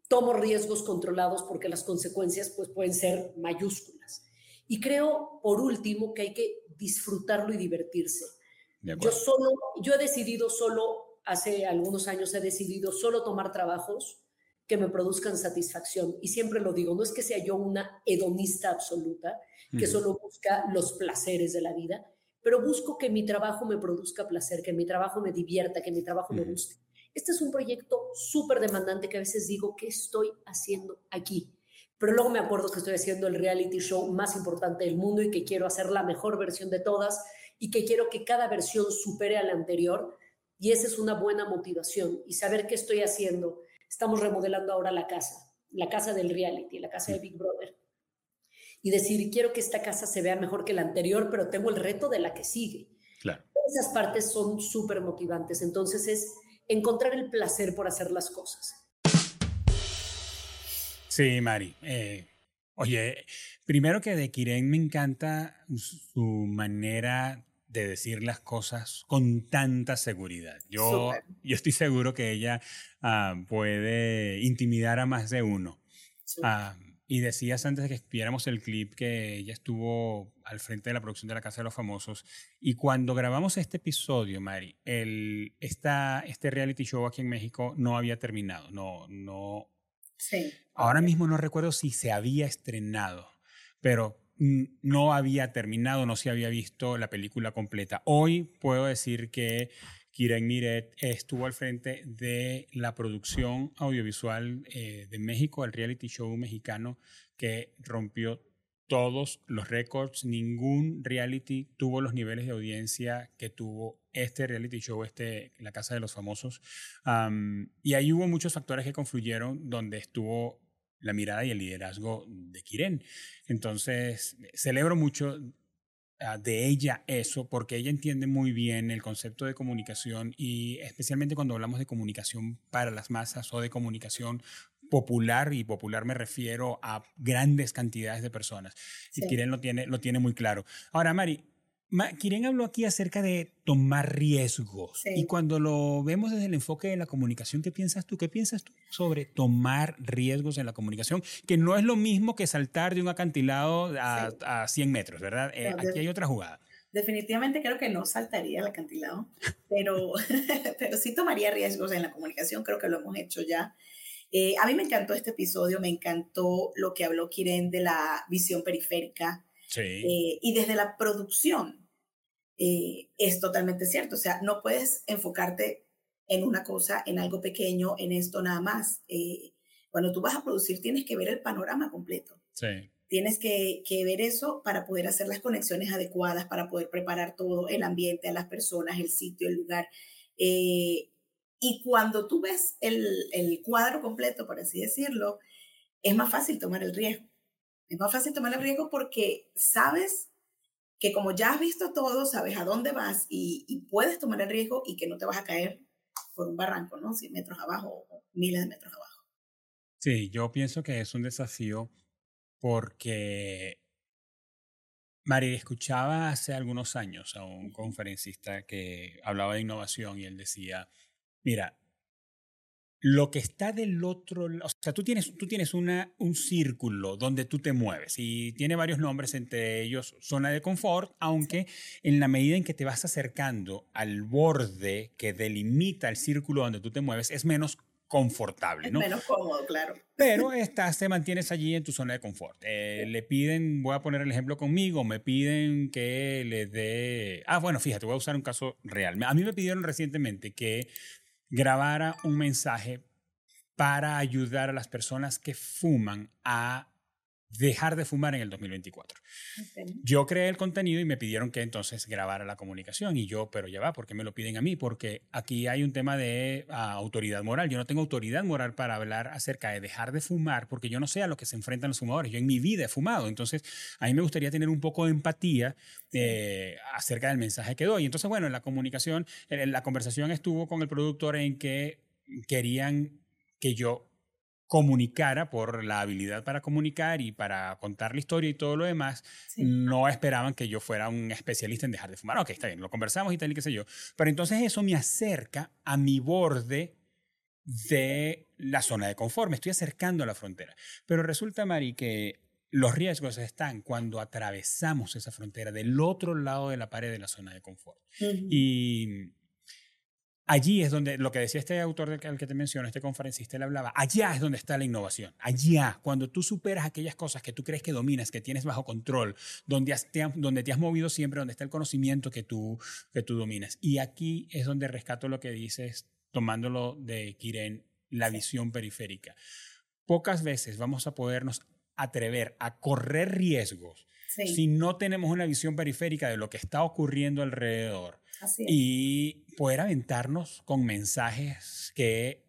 tomo riesgos controlados porque las consecuencias pues, pueden ser mayúsculas. Y creo, por último, que hay que disfrutarlo y divertirse. Yo solo, yo he decidido solo, hace algunos años he decidido solo tomar trabajos que me produzcan satisfacción. Y siempre lo digo, no es que sea yo una hedonista absoluta, que solo busca los placeres de la vida, pero busco que mi trabajo me produzca placer, que mi trabajo me divierta, que mi trabajo me guste. Este es un proyecto súper demandante que a veces digo, ¿qué estoy haciendo aquí? Pero luego me acuerdo que estoy haciendo el reality show más importante del mundo y que quiero hacer la mejor versión de todas y que quiero que cada versión supere a la anterior. Y esa es una buena motivación. Y saber qué estoy haciendo. Estamos remodelando ahora la casa, la casa del reality, la casa de Big Brother y decir, quiero que esta casa se vea mejor que la anterior, pero tengo el reto de la que sigue. Claro. Esas partes son súper motivantes. Entonces es encontrar el placer por hacer las cosas. Sí, Mari. Eh, oye, primero que de Kiren me encanta su manera de decir las cosas con tanta seguridad. Yo, yo estoy seguro que ella ah, puede intimidar a más de uno. Ah, y decías antes de que viéramos el clip que ella estuvo al frente de la producción de La Casa de los Famosos. Y cuando grabamos este episodio, Mari, el, esta, este reality show aquí en México no había terminado. No, no. Sí. Ahora mismo no recuerdo si se había estrenado, pero no había terminado, no se había visto la película completa. Hoy puedo decir que Kiren Miret estuvo al frente de la producción audiovisual eh, de México, el reality show mexicano que rompió todos los récords. Ningún reality tuvo los niveles de audiencia que tuvo este reality show, este La Casa de los Famosos. y ahí hubo muchos factores que confluyeron donde estuvo la mirada y el liderazgo de Kiren. Entonces, celebro mucho Ah, de ella eso, porque ella entiende muy bien el concepto de comunicación y especialmente cuando hablamos de comunicación para las masas o de comunicación popular, y popular me refiero a grandes cantidades de personas. Y Kiren lo tiene, lo tiene muy claro. Ahora, Mari, Kiren habló aquí acerca de tomar riesgos. Y cuando lo vemos desde el enfoque de la comunicación, ¿qué piensas tú? ¿Qué piensas tú sobre tomar riesgos en la comunicación? Que no es lo mismo que saltar de un acantilado a, a 100 metros, ¿verdad? Eh, aquí hay otra jugada. Definitivamente creo que no saltaría el acantilado, pero, pero sí tomaría riesgos en la comunicación. Creo que lo hemos hecho ya. Eh, a mí me encantó este episodio, me encantó lo que habló Kiren de la visión periférica. Sí. Eh, y desde la producción, eh, es totalmente cierto. O sea, no puedes enfocarte en una cosa, en algo pequeño, en esto nada más. Eh, cuando tú vas a producir tienes que ver el panorama completo. Sí. Tienes que, que, ver eso para poder hacer las conexiones adecuadas, para poder preparar todo, el ambiente, a las personas, el sitio, el lugar. Eh, y cuando tú ves el, el cuadro completo, por así decirlo, es más fácil tomar el riesgo. Es más fácil tomar el riesgo porque sabes que como ya has visto todo, sabes a dónde vas y, puedes tomar el riesgo y que no te vas a caer por un barranco, ¿no? 100 metros abajo o miles de metros abajo. Sí, yo pienso que es un desafío porque, María, escuchaba hace algunos años a un conferencista que hablaba de innovación y él decía, mira, lo que está del otro lado, o sea, tú tienes, tú tienes una, un círculo donde tú te mueves y tiene varios nombres, entre ellos zona de confort, aunque en la medida en que te vas acercando al borde que delimita el círculo donde tú te mueves, es menos confortable, ¿no? Es menos cómodo, claro. Pero estás, te mantienes allí en tu zona de confort. Eh, le piden, voy a poner el ejemplo conmigo, me piden que le dé... Ah, bueno, fíjate, voy a usar un caso real. A mí me pidieron recientemente que grabara un mensaje para ayudar a las personas que fuman a dejar de fumar en el 2024. Yo creé el contenido y me pidieron que entonces grabara la comunicación y yo, pero ya va, ¿por qué me lo piden a mí? Porque aquí hay un tema de ah, autoridad moral. Yo no tengo autoridad moral para hablar acerca de dejar de fumar porque yo no sé a lo que se enfrentan los fumadores. Yo en mi vida he fumado, entonces a mí me gustaría tener un poco de empatía eh, acerca del mensaje que doy. Entonces, bueno, en la comunicación, en la conversación estuvo con el productor en que querían que yo comunicara por la habilidad para comunicar y para contar la historia y todo lo demás, no esperaban que yo fuera un especialista en dejar de fumar. Ok, está bien, lo conversamos y tal y qué sé yo. Pero entonces eso me acerca a mi borde de la zona de confort, me estoy acercando a la frontera. Pero resulta, Mari, que los riesgos están cuando atravesamos esa frontera del otro lado de la pared de la zona de confort. Y Allí es donde, lo que decía este autor del que, que te menciono, este conferencista, él hablaba, allá es donde está la innovación, allá, cuando tú superas aquellas cosas que tú crees que dominas, que tienes bajo control, donde, te, donde te has movido siempre, donde está el conocimiento que tú, que tú dominas. Y aquí es donde rescato lo que dices, tomándolo de Kiren, la visión periférica. Pocas veces vamos a podernos atrever a correr riesgos si no tenemos una visión periférica de lo que está ocurriendo alrededor y poder aventarnos con mensajes que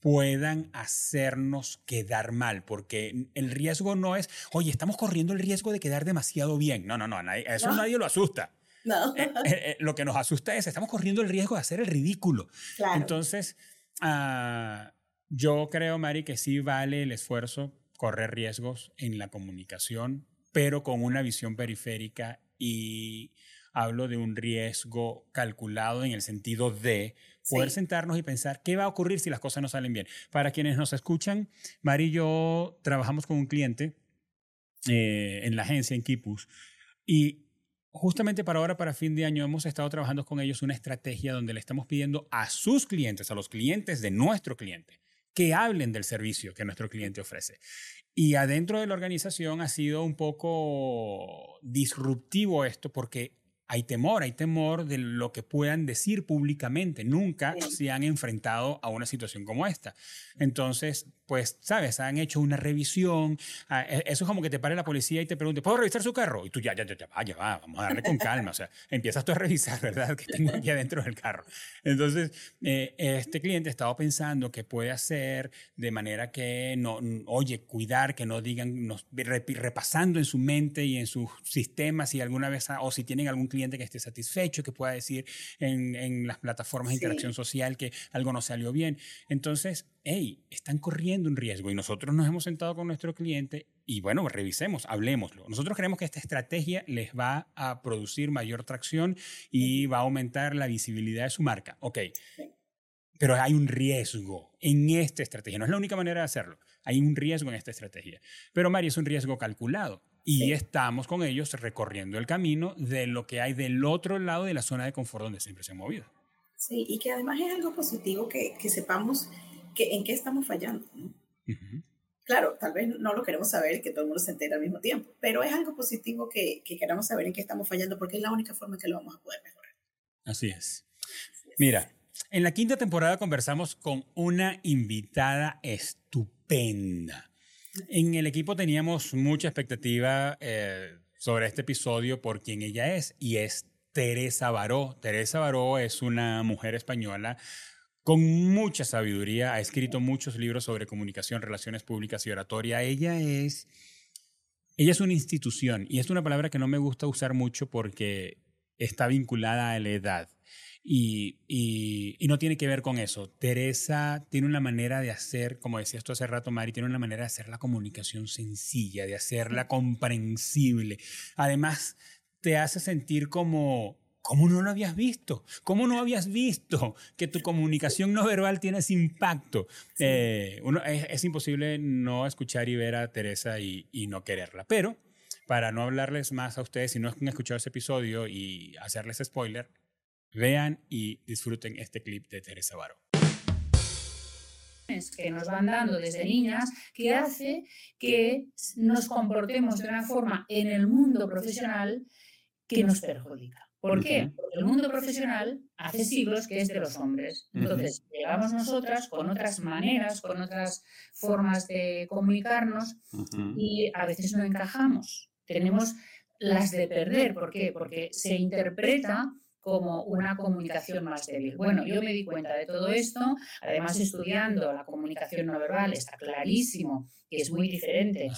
puedan hacernos quedar mal, porque el riesgo no es, oye, estamos corriendo el riesgo de quedar demasiado bien. No, no, no, eso nadie lo asusta. No. Eh, eh, eh, lo que nos asusta es, estamos corriendo el riesgo de hacer el ridículo. Entonces, uh, yo creo, Mari, que sí vale el esfuerzo correr riesgos en la comunicación, pero con una visión periférica y hablo de un riesgo calculado en el sentido de poder sentarnos y pensar qué va a ocurrir si las cosas no salen bien. Para quienes nos escuchan, Mari y yo trabajamos con un cliente eh, en la agencia, en Kipus, y justamente para ahora, para fin de año, hemos estado trabajando con ellos una estrategia donde le estamos pidiendo a sus clientes, a los clientes de nuestro cliente, que hablen del servicio que nuestro cliente ofrece. Y adentro de la organización ha sido un poco disruptivo esto porque hay temor, hay temor de lo que puedan decir públicamente. Nunca se han enfrentado a una situación como esta. Entonces, pues, sabes, han hecho una revisión. Ah, e, eso es como que te pare la policía y te pregunte, ¿puedo revisar su carro? Y tú ya, ya, ya, ya, ya va, vamos a darle con calma. O sea, empiezas tú a revisar, ¿verdad? Que tengo aquí adentro del carro. Entonces, eh, este cliente estaba pensando que puede hacer de manera que no, oye, cuidar, que no digan, nos, repasando en su mente y en sus sistemas si alguna vez, o si tienen algún cliente que esté satisfecho, que pueda decir en, en las plataformas de interacción social que algo no salió bien. Entonces, hey, están corriendo un riesgo y nosotros nos hemos sentado con nuestro cliente y bueno, revisemos, hablemoslo. Nosotros creemos que esta estrategia les va a producir mayor tracción y va a aumentar la visibilidad de su marca. Ok, pero hay un riesgo en esta estrategia. No es la única manera de hacerlo. Hay un riesgo en esta estrategia. Pero Mari, es un riesgo calculado. Y estamos con ellos recorriendo el camino de lo que hay del otro lado de la zona de confort donde siempre se han movido. Sí, y que además es algo positivo que, que sepamos en qué estamos fallando. Claro, tal vez no lo queremos saber que todo el mundo se entere al mismo tiempo, pero es algo positivo que, que queramos saber en qué estamos fallando porque es la única forma que lo vamos a poder mejorar. Así es. Mira, en la quinta temporada conversamos con una invitada estupenda. En el equipo teníamos mucha expectativa eh, sobre este episodio por quien ella es y es Teresa Baró. Teresa Baró es una mujer española con mucha sabiduría, ha escrito muchos libros sobre comunicación, relaciones públicas y oratoria. Ella es, ella es una institución y es una palabra que no me gusta usar mucho porque está vinculada a la edad. Y, y, no tiene que ver con eso. Teresa tiene una manera de hacer, como decías tú hace rato, Mari, tiene una manera de hacer la comunicación sencilla, de hacerla comprensible. Además, te hace sentir como ¿Cómo no lo habías visto? ¿Cómo no habías visto que tu comunicación no verbal tiene ese impacto? Eh, uno, es, imposible no escuchar y ver a Teresa y, y, no quererla. Pero para no hablarles más a ustedes, si no han escuchado ese episodio y hacerles spoiler, vean y disfruten este clip de Teresa Baró que nos van dando desde niñas que hace que nos comportemos de una forma en el mundo profesional que nos perjudica. ¿Por qué? Porque el mundo profesional hace siglos que es de los hombres. Entonces, llegamos nosotras con otras maneras, con otras formas de comunicarnos y a veces no encajamos. Tenemos las de perder. ¿Por qué? Porque se interpreta como una comunicación más débil. Bueno, yo me di cuenta de todo esto, además estudiando la comunicación no verbal, está clarísimo que es muy diferente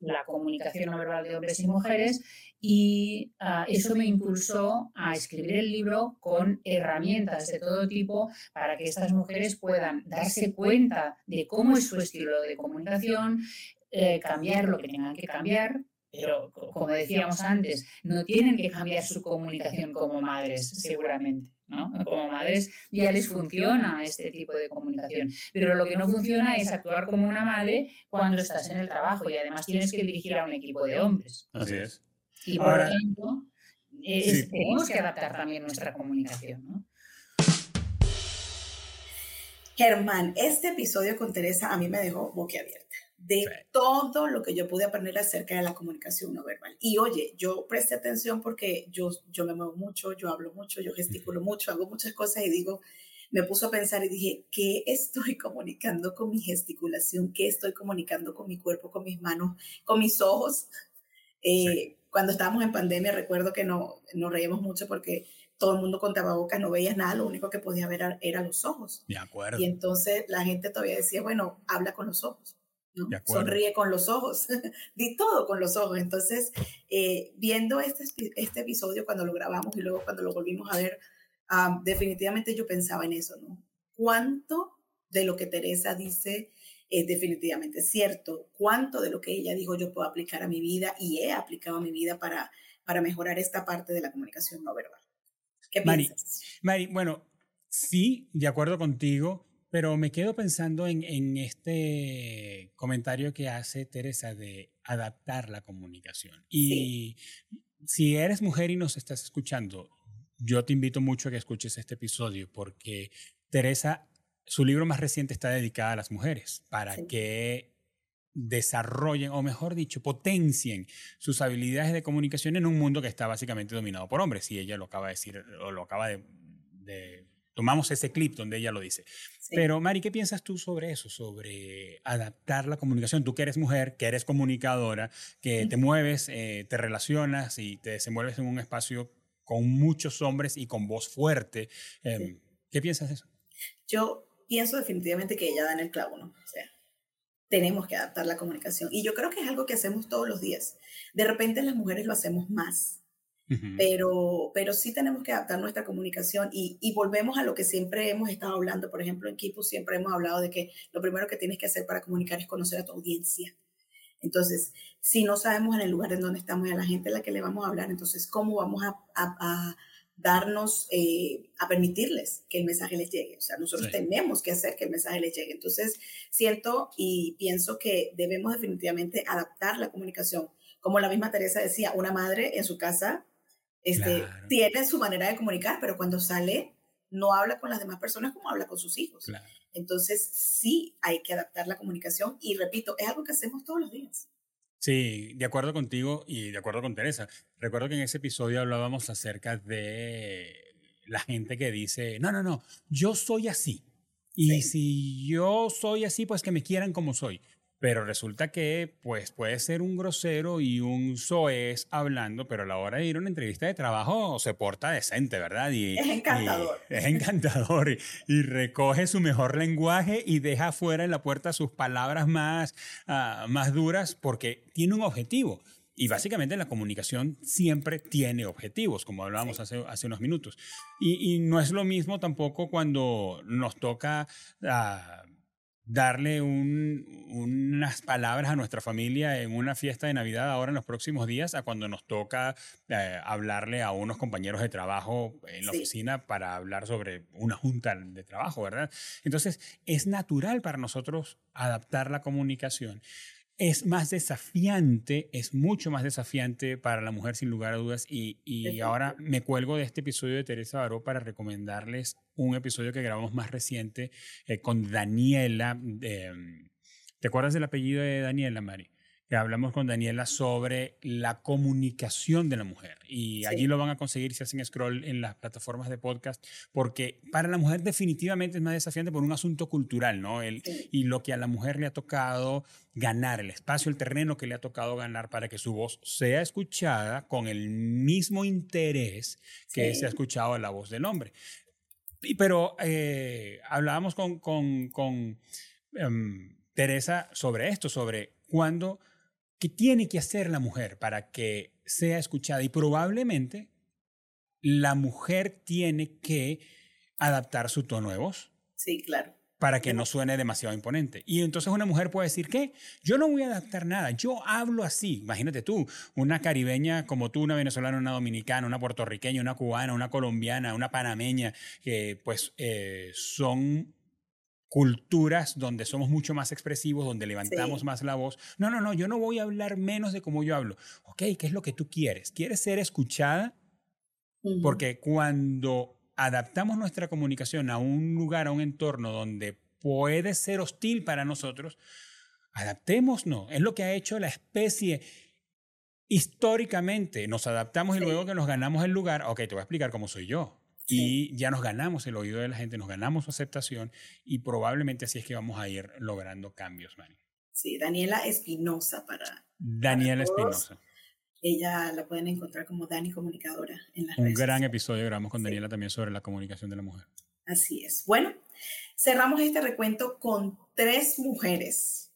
la comunicación no verbal de hombres y mujeres y ah, eso me impulsó a escribir el libro con herramientas de todo tipo para que estas mujeres puedan darse cuenta de cómo es su estilo de comunicación, eh, cambiar lo que tengan que cambiar, pero como decíamos antes, no tienen que cambiar su comunicación como madres, seguramente. ¿no? Como madres ya les funciona este tipo de comunicación, pero lo que no funciona es actuar como una madre cuando estás en el trabajo y además tienes que dirigir a un equipo de hombres. Así es. Y por lo tanto, tenemos que adaptar también nuestra comunicación. ¿no? Germán, este episodio con Teresa a mí me dejó boquiabierta de todo lo que yo pude aprender acerca de la comunicación no verbal. Y oye, yo presté atención porque yo, yo me muevo mucho, yo hablo mucho, yo gesticulo mucho, hago muchas cosas y digo, me puso a pensar y dije, ¿qué estoy comunicando con mi gesticulación? ¿Qué estoy comunicando con mi cuerpo, con mis manos, con mis ojos? Eh, cuando estábamos en pandemia, recuerdo que no, nos reíamos mucho porque todo el mundo con tapabocas no veías nada, lo único que podía ver era, los ojos. De acuerdo. Y entonces la gente todavía decía, bueno, habla con los ojos. Sonríe con los ojos, di todo con los ojos. Entonces, eh, viendo este, este episodio cuando lo grabamos y luego cuando lo volvimos a ver, definitivamente yo pensaba en eso, ¿no? ¿Cuánto de lo que Teresa dice es definitivamente cierto? ¿Cuánto de lo que ella dijo yo puedo aplicar a mi vida y he aplicado a mi vida para, para mejorar esta parte de la comunicación no verbal? ¿Qué piensas? Mari, bueno, sí, de acuerdo contigo. Pero me quedo pensando en, este comentario que hace Teresa de adaptar la comunicación. Y si eres mujer y nos estás escuchando, yo te invito mucho a que escuches este episodio porque Teresa, su libro más reciente está dedicado a las mujeres para que desarrollen, o mejor dicho, potencien sus habilidades de comunicación en un mundo que está básicamente dominado por hombres. Y ella lo acaba de decir, o lo acaba de tomamos ese clip donde ella lo dice. Pero Mari, ¿qué piensas tú sobre eso? Sobre adaptar la comunicación. Tú que eres mujer, que eres comunicadora, que te mueves, eh, te relacionas y te desenvuelves en un espacio con muchos hombres y con voz fuerte. Em, ¿Qué piensas de eso? Yo pienso definitivamente que ella da en el clavo, ¿no? O sea, tenemos que adaptar la comunicación. Y yo creo que es algo que hacemos todos los días. De repente las mujeres lo hacemos más pero, pero sí tenemos que adaptar nuestra comunicación y, y, volvemos a lo que siempre hemos estado hablando. Por ejemplo, en Kipu siempre hemos hablado de que lo primero que tienes que hacer para comunicar es conocer a tu audiencia. Entonces, si no sabemos en el lugar en donde estamos y a la gente a la que le vamos a hablar, entonces, ¿cómo vamos a, a, darnos, eh, a permitirles que el mensaje les llegue? O sea, nosotros tenemos que hacer que el mensaje les llegue. Entonces, siento y pienso que debemos definitivamente adaptar la comunicación. Como la misma Teresa decía, una madre en su casa este, Tiene su manera de comunicar, pero cuando sale no habla con las demás personas como habla con sus hijos. Entonces, sí hay que adaptar la comunicación y repito, es algo que hacemos todos los días. Sí, de acuerdo contigo y de acuerdo con Teresa. Recuerdo que en ese episodio hablábamos acerca de la gente que dice, no, no, no, yo soy así. Y si yo soy así, pues que me quieran como soy. Pero resulta que pues, puede ser un grosero y un soez hablando, pero a la hora de ir a una entrevista de trabajo se porta decente, ¿verdad? Y, es encantador. es encantador y, recoge su mejor lenguaje y deja fuera en la puerta sus palabras más, ah, más duras porque tiene un objetivo. Y básicamente la comunicación siempre tiene objetivos, como hablábamos hace, hace unos minutos. Y, y, no es lo mismo tampoco cuando nos toca... Uh, darle unas palabras a nuestra familia en una fiesta de Navidad ahora en los próximos días a cuando nos toca eh, hablarle a unos compañeros de trabajo en la oficina para hablar sobre una junta de trabajo, ¿verdad? Entonces, es natural para nosotros adaptar la comunicación es más desafiante, es mucho más desafiante para la mujer sin lugar a dudas y, y ahora me cuelgo de este episodio de Teresa Baró para recomendarles un episodio que grabamos más reciente eh, con Daniela. Mm, ¿Te acuerdas del apellido de Daniela, Mari? Que hablamos con Daniela sobre la comunicación de la mujer. Y allí lo van a conseguir si hacen scroll en las plataformas de podcast, porque para la mujer definitivamente es más desafiante por un asunto cultural, ¿no? El, Y lo que a la mujer le ha tocado ganar, el espacio, el terreno que le ha tocado ganar para que su voz sea escuchada con el mismo interés que se ha escuchado la voz del hombre. pero eh, hablábamos con, con, con em, Teresa sobre esto, sobre cuándo ¿Qué tiene que hacer la mujer para que sea escuchada? Y probablemente la mujer tiene que adaptar su tono de voz. Sí, claro. Para que no suene demasiado imponente. Y entonces una mujer puede decir, ¿qué? Yo no voy a adaptar nada, yo hablo así. Imagínate tú, una caribeña como tú, una venezolana, una dominicana, una puertorriqueña, una cubana, una colombiana, una panameña, que pues eh, son culturas donde somos mucho más expresivos, donde levantamos más la voz. No, no, no, yo no voy a hablar menos de cómo yo hablo. Ok, ¿qué es lo que tú quieres? ¿Quieres ser escuchada? Porque cuando adaptamos nuestra comunicación a un lugar, a un entorno donde puede ser hostil para nosotros, adaptémonos. Es lo que ha hecho la especie históricamente. Nos adaptamos y luego que nos ganamos el lugar, ok, te voy a explicar cómo soy yo. Y ya nos ganamos el oído de la gente, nos ganamos su aceptación y probablemente así es que vamos a ir logrando cambios, Mari. Sí, Daniela Espinosa para... Daniela Espinosa. Ella la pueden encontrar como Dani Comunicadora en las Un gran episodio grabamos con Daniela también sobre la comunicación de la mujer. Así es. Bueno, cerramos este recuento con tres mujeres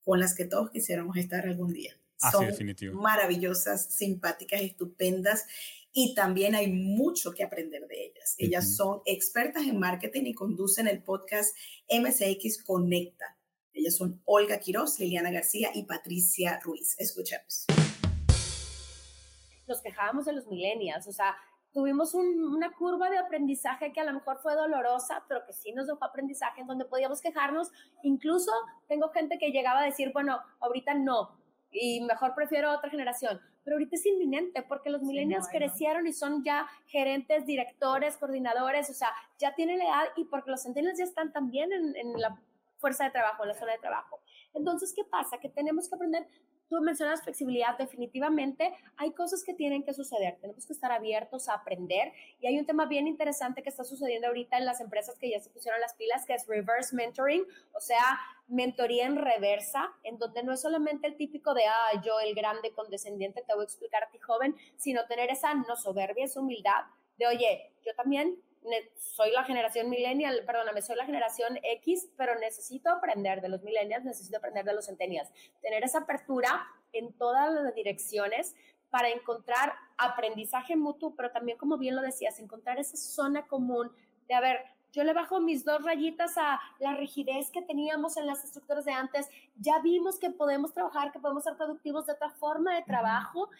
con las que todos quisiéramos estar algún día. Así, Son definitivo. maravillosas, simpáticas, estupendas y también hay mucho que aprender de ellas. Ellas son expertas en marketing y conducen el podcast MSX Conecta. Ellas son Olga Quiroz, Liliana García y Patricia Ruiz. Escuchemos. Nos quejábamos de los millennials, o sea, tuvimos una curva de aprendizaje que a lo mejor fue dolorosa, pero que sí nos dejó aprendizaje en donde podíamos quejarnos. Incluso tengo gente que llegaba a decir, bueno, ahorita no, y mejor prefiero otra generación. Pero ahorita es inminente porque los millennials crecieron y son ya gerentes, directores, coordinadores, o sea, ya tienen la edad y porque los centennials ya están también en, en la fuerza de trabajo, en la zona de trabajo. Entonces, ¿qué pasa? Que tenemos que aprender Tú mencionas flexibilidad, definitivamente hay cosas que tienen que suceder, tenemos que estar abiertos a aprender y hay un tema bien interesante que está sucediendo ahorita en las empresas que ya se pusieron las pilas, que es reverse mentoring, o sea, mentoría en reversa, en donde no es solamente el típico de, ah, yo el grande condescendiente te voy a explicar a ti joven, sino tener esa no soberbia, esa humildad de, oye, yo también soy la generación millennial, perdóname, soy la generación X, pero necesito aprender de los millennials, necesito aprender de los centennials. Tener esa apertura en todas las direcciones para encontrar aprendizaje mutuo, pero también, como bien lo decías, encontrar esa zona común de, a ver, yo le bajo mis dos rayitas a la rigidez que teníamos en las estructuras de antes. Ya vimos que podemos trabajar, que podemos ser productivos de otra forma de trabajo.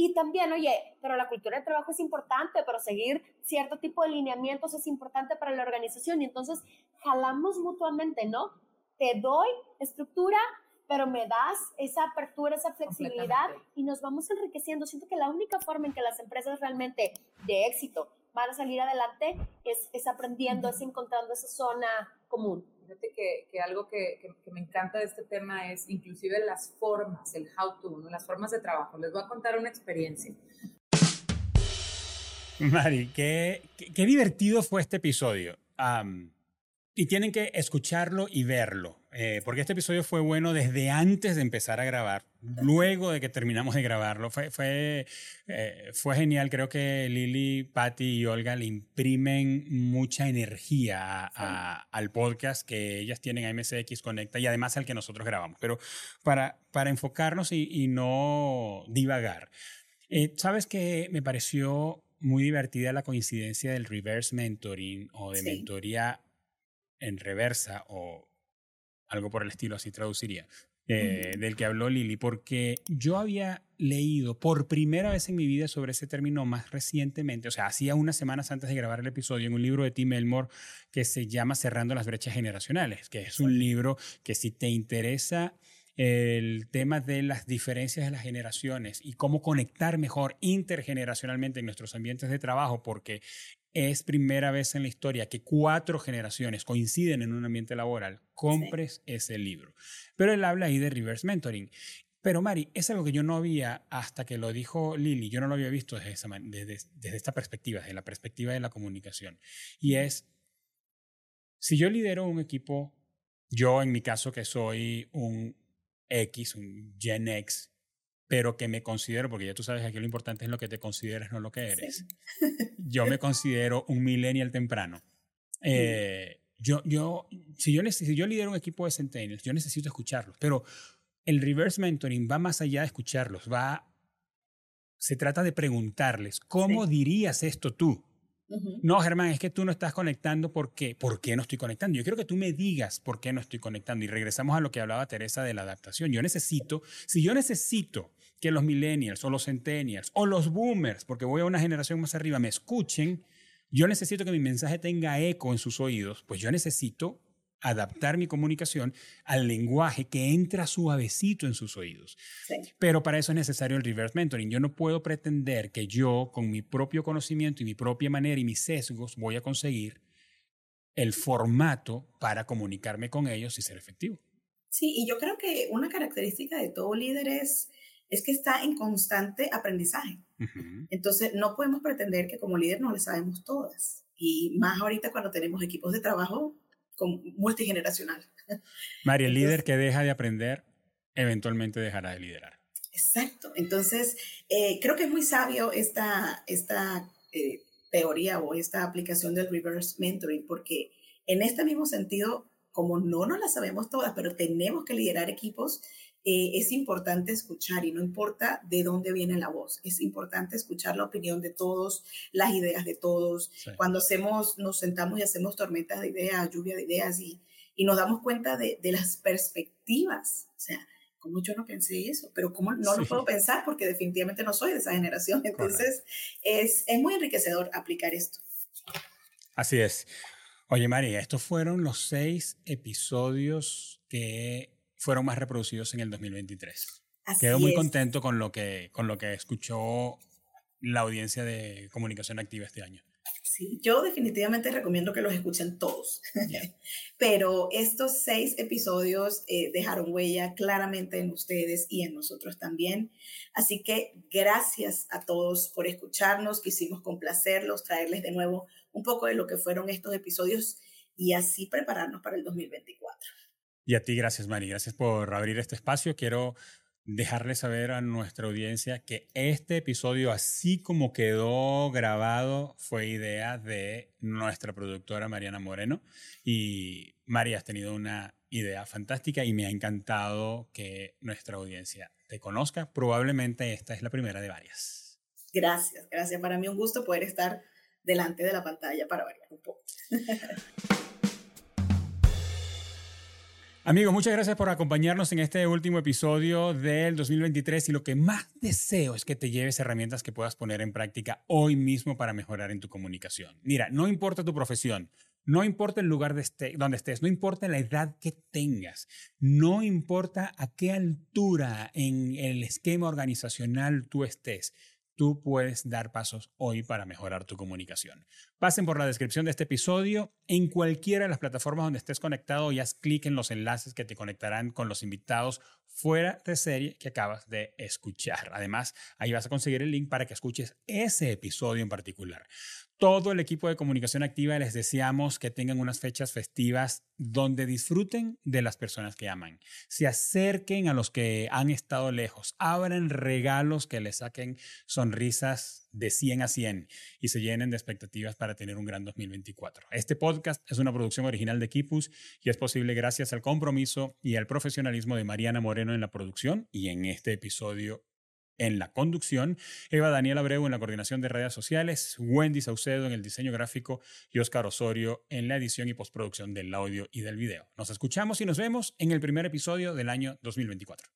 Y también, oye, pero la cultura de trabajo es importante, pero seguir cierto tipo de lineamientos es importante para la organización. Y entonces jalamos mutuamente, ¿no? Te doy estructura, pero me das esa apertura, esa flexibilidad y nos vamos enriqueciendo. Siento que la única forma en que las empresas realmente de éxito van a salir adelante es, es aprendiendo, es encontrando esa zona común. Fíjate que, que algo que, que, me encanta de este tema es inclusive las formas, el how to, las formas de trabajo. Les voy a contar una experiencia. Mari, qué, qué, divertido fue este episodio. y tienen que escucharlo y verlo. Eh, porque este episodio fue bueno desde antes de empezar a grabar, luego de que terminamos de grabarlo. Fue, fue, eh, fue genial. Creo que Lili, Patty y Olga le imprimen mucha energía al podcast que ellas tienen a MSX Conecta y además al que nosotros grabamos. Pero para, para enfocarnos y, no divagar, eh, ¿sabes que me pareció muy divertida la coincidencia del reverse mentoring o de mentoría en reversa o algo por el estilo, así traduciría, eh, del que habló Lili, porque yo había leído por primera vez en mi vida sobre ese término más recientemente, o sea, hacía unas semanas antes de grabar el episodio, en un libro de Tim Elmore que se llama Cerrando las brechas generacionales, que es un libro que si te interesa el tema de las diferencias de las generaciones y cómo conectar mejor intergeneracionalmente en nuestros ambientes de trabajo, porque es primera vez en la historia que cuatro generaciones coinciden en un ambiente laboral, compres ese libro. Pero él habla ahí de reverse mentoring. Pero Mari, es algo que yo no había, hasta que lo dijo Lili, yo no lo había visto desde, esa, desde, desde esta perspectiva, desde la perspectiva de la comunicación. Y es, si yo lidero un equipo, yo en mi caso que soy un X, un Gen X, pero que me considero, porque ya tú sabes que aquí lo importante es lo que te consideres, no lo que eres. Yo me considero un millennial temprano. Eh, yo, yo, si, yo si yo lidero un equipo de centennials, yo necesito escucharlos, pero el reverse mentoring va más allá de escucharlos, va, se trata de preguntarles, ¿cómo dirías esto tú? No, Germán, es que tú no estás conectando. ¿Por qué? ¿Por qué no estoy conectando? Yo quiero que tú me digas por qué no estoy conectando. Y regresamos a lo que hablaba Teresa de la adaptación. Yo necesito, si yo necesito que los millennials o los centennials o los boomers, porque voy a una generación más arriba, me escuchen, yo necesito que mi mensaje tenga eco en sus oídos, pues yo necesito adaptar mi comunicación al lenguaje que entra suavecito en sus oídos. Pero para eso es necesario el reverse mentoring. Yo no puedo pretender que yo, con mi propio conocimiento y mi propia manera y mis sesgos, voy a conseguir el formato para comunicarme con ellos y ser efectivo. Sí, y yo creo que una característica de todo líder es, es que está en constante aprendizaje. Entonces, no podemos pretender que como líder no le sabemos todas. Y más ahorita cuando tenemos equipos de trabajo multigeneracional. María, el líder que deja de aprender, eventualmente dejará de liderar. Exacto. Entonces, eh, creo que es muy sabio esta, esta eh, teoría o esta aplicación del reverse mentoring, porque en este mismo sentido, como no nos la sabemos todas, pero tenemos que liderar equipos, eh, es importante escuchar y no importa de dónde viene la voz, es importante escuchar la opinión de todos, las ideas de todos. Cuando hacemos, nos sentamos y hacemos tormentas de ideas, lluvia de ideas y, y nos damos cuenta de, de, las perspectivas. O sea, como yo no pensé eso, pero cómo no lo puedo pensar porque definitivamente no soy de esa generación. Entonces, es, es muy enriquecedor aplicar esto. Así es. Oye, María, estos fueron los seis episodios que fueron más reproducidos en el 2023. Quedo muy contento con lo, que, con lo que escuchó la audiencia de comunicación activa este año. Sí, yo definitivamente recomiendo que los escuchen todos, pero estos seis episodios eh, dejaron huella claramente en ustedes y en nosotros también. Así que gracias a todos por escucharnos, quisimos complacerlos, traerles de nuevo un poco de lo que fueron estos episodios y así prepararnos para el 2024. Y a ti, gracias, Mari. Gracias por abrir este espacio. Quiero dejarle saber a nuestra audiencia que este episodio, así como quedó grabado, fue idea de nuestra productora Mariana Moreno. Y María, has tenido una idea fantástica y me ha encantado que nuestra audiencia te conozca. Probablemente esta es la primera de varias. Gracias, gracias. Para mí un gusto poder estar delante de la pantalla para variar un poco. Amigos, muchas gracias por acompañarnos en este último episodio del 2023 y lo que más deseo es que te lleves herramientas que puedas poner en práctica hoy mismo para mejorar en tu comunicación. Mira, no importa tu profesión, no importa el lugar este, donde estés, no importa la edad que tengas, no importa a qué altura en el esquema organizacional tú estés, tú puedes dar pasos hoy para mejorar tu comunicación. Pasen por la descripción de este episodio en cualquiera de las plataformas donde estés conectado y haz clic en los enlaces que te conectarán con los invitados fuera de serie que acabas de escuchar. Además, ahí vas a conseguir el link para que escuches ese episodio en particular todo el equipo de comunicación activa les deseamos que tengan unas fechas festivas donde disfruten de las personas que aman, se acerquen a los que han estado lejos, abran regalos que les saquen sonrisas de 100 a 100 y se llenen de expectativas para tener un gran 2024. Este podcast es una producción original de Kipus y es posible gracias al compromiso y al profesionalismo de Mariana Moreno en la producción y en este episodio en la conducción, Eva Daniela Abreu en la coordinación de redes sociales, Wendy Saucedo en el diseño gráfico y Oscar Osorio en la edición y postproducción del audio y del video. Nos escuchamos y nos vemos en el primer episodio del año 2024.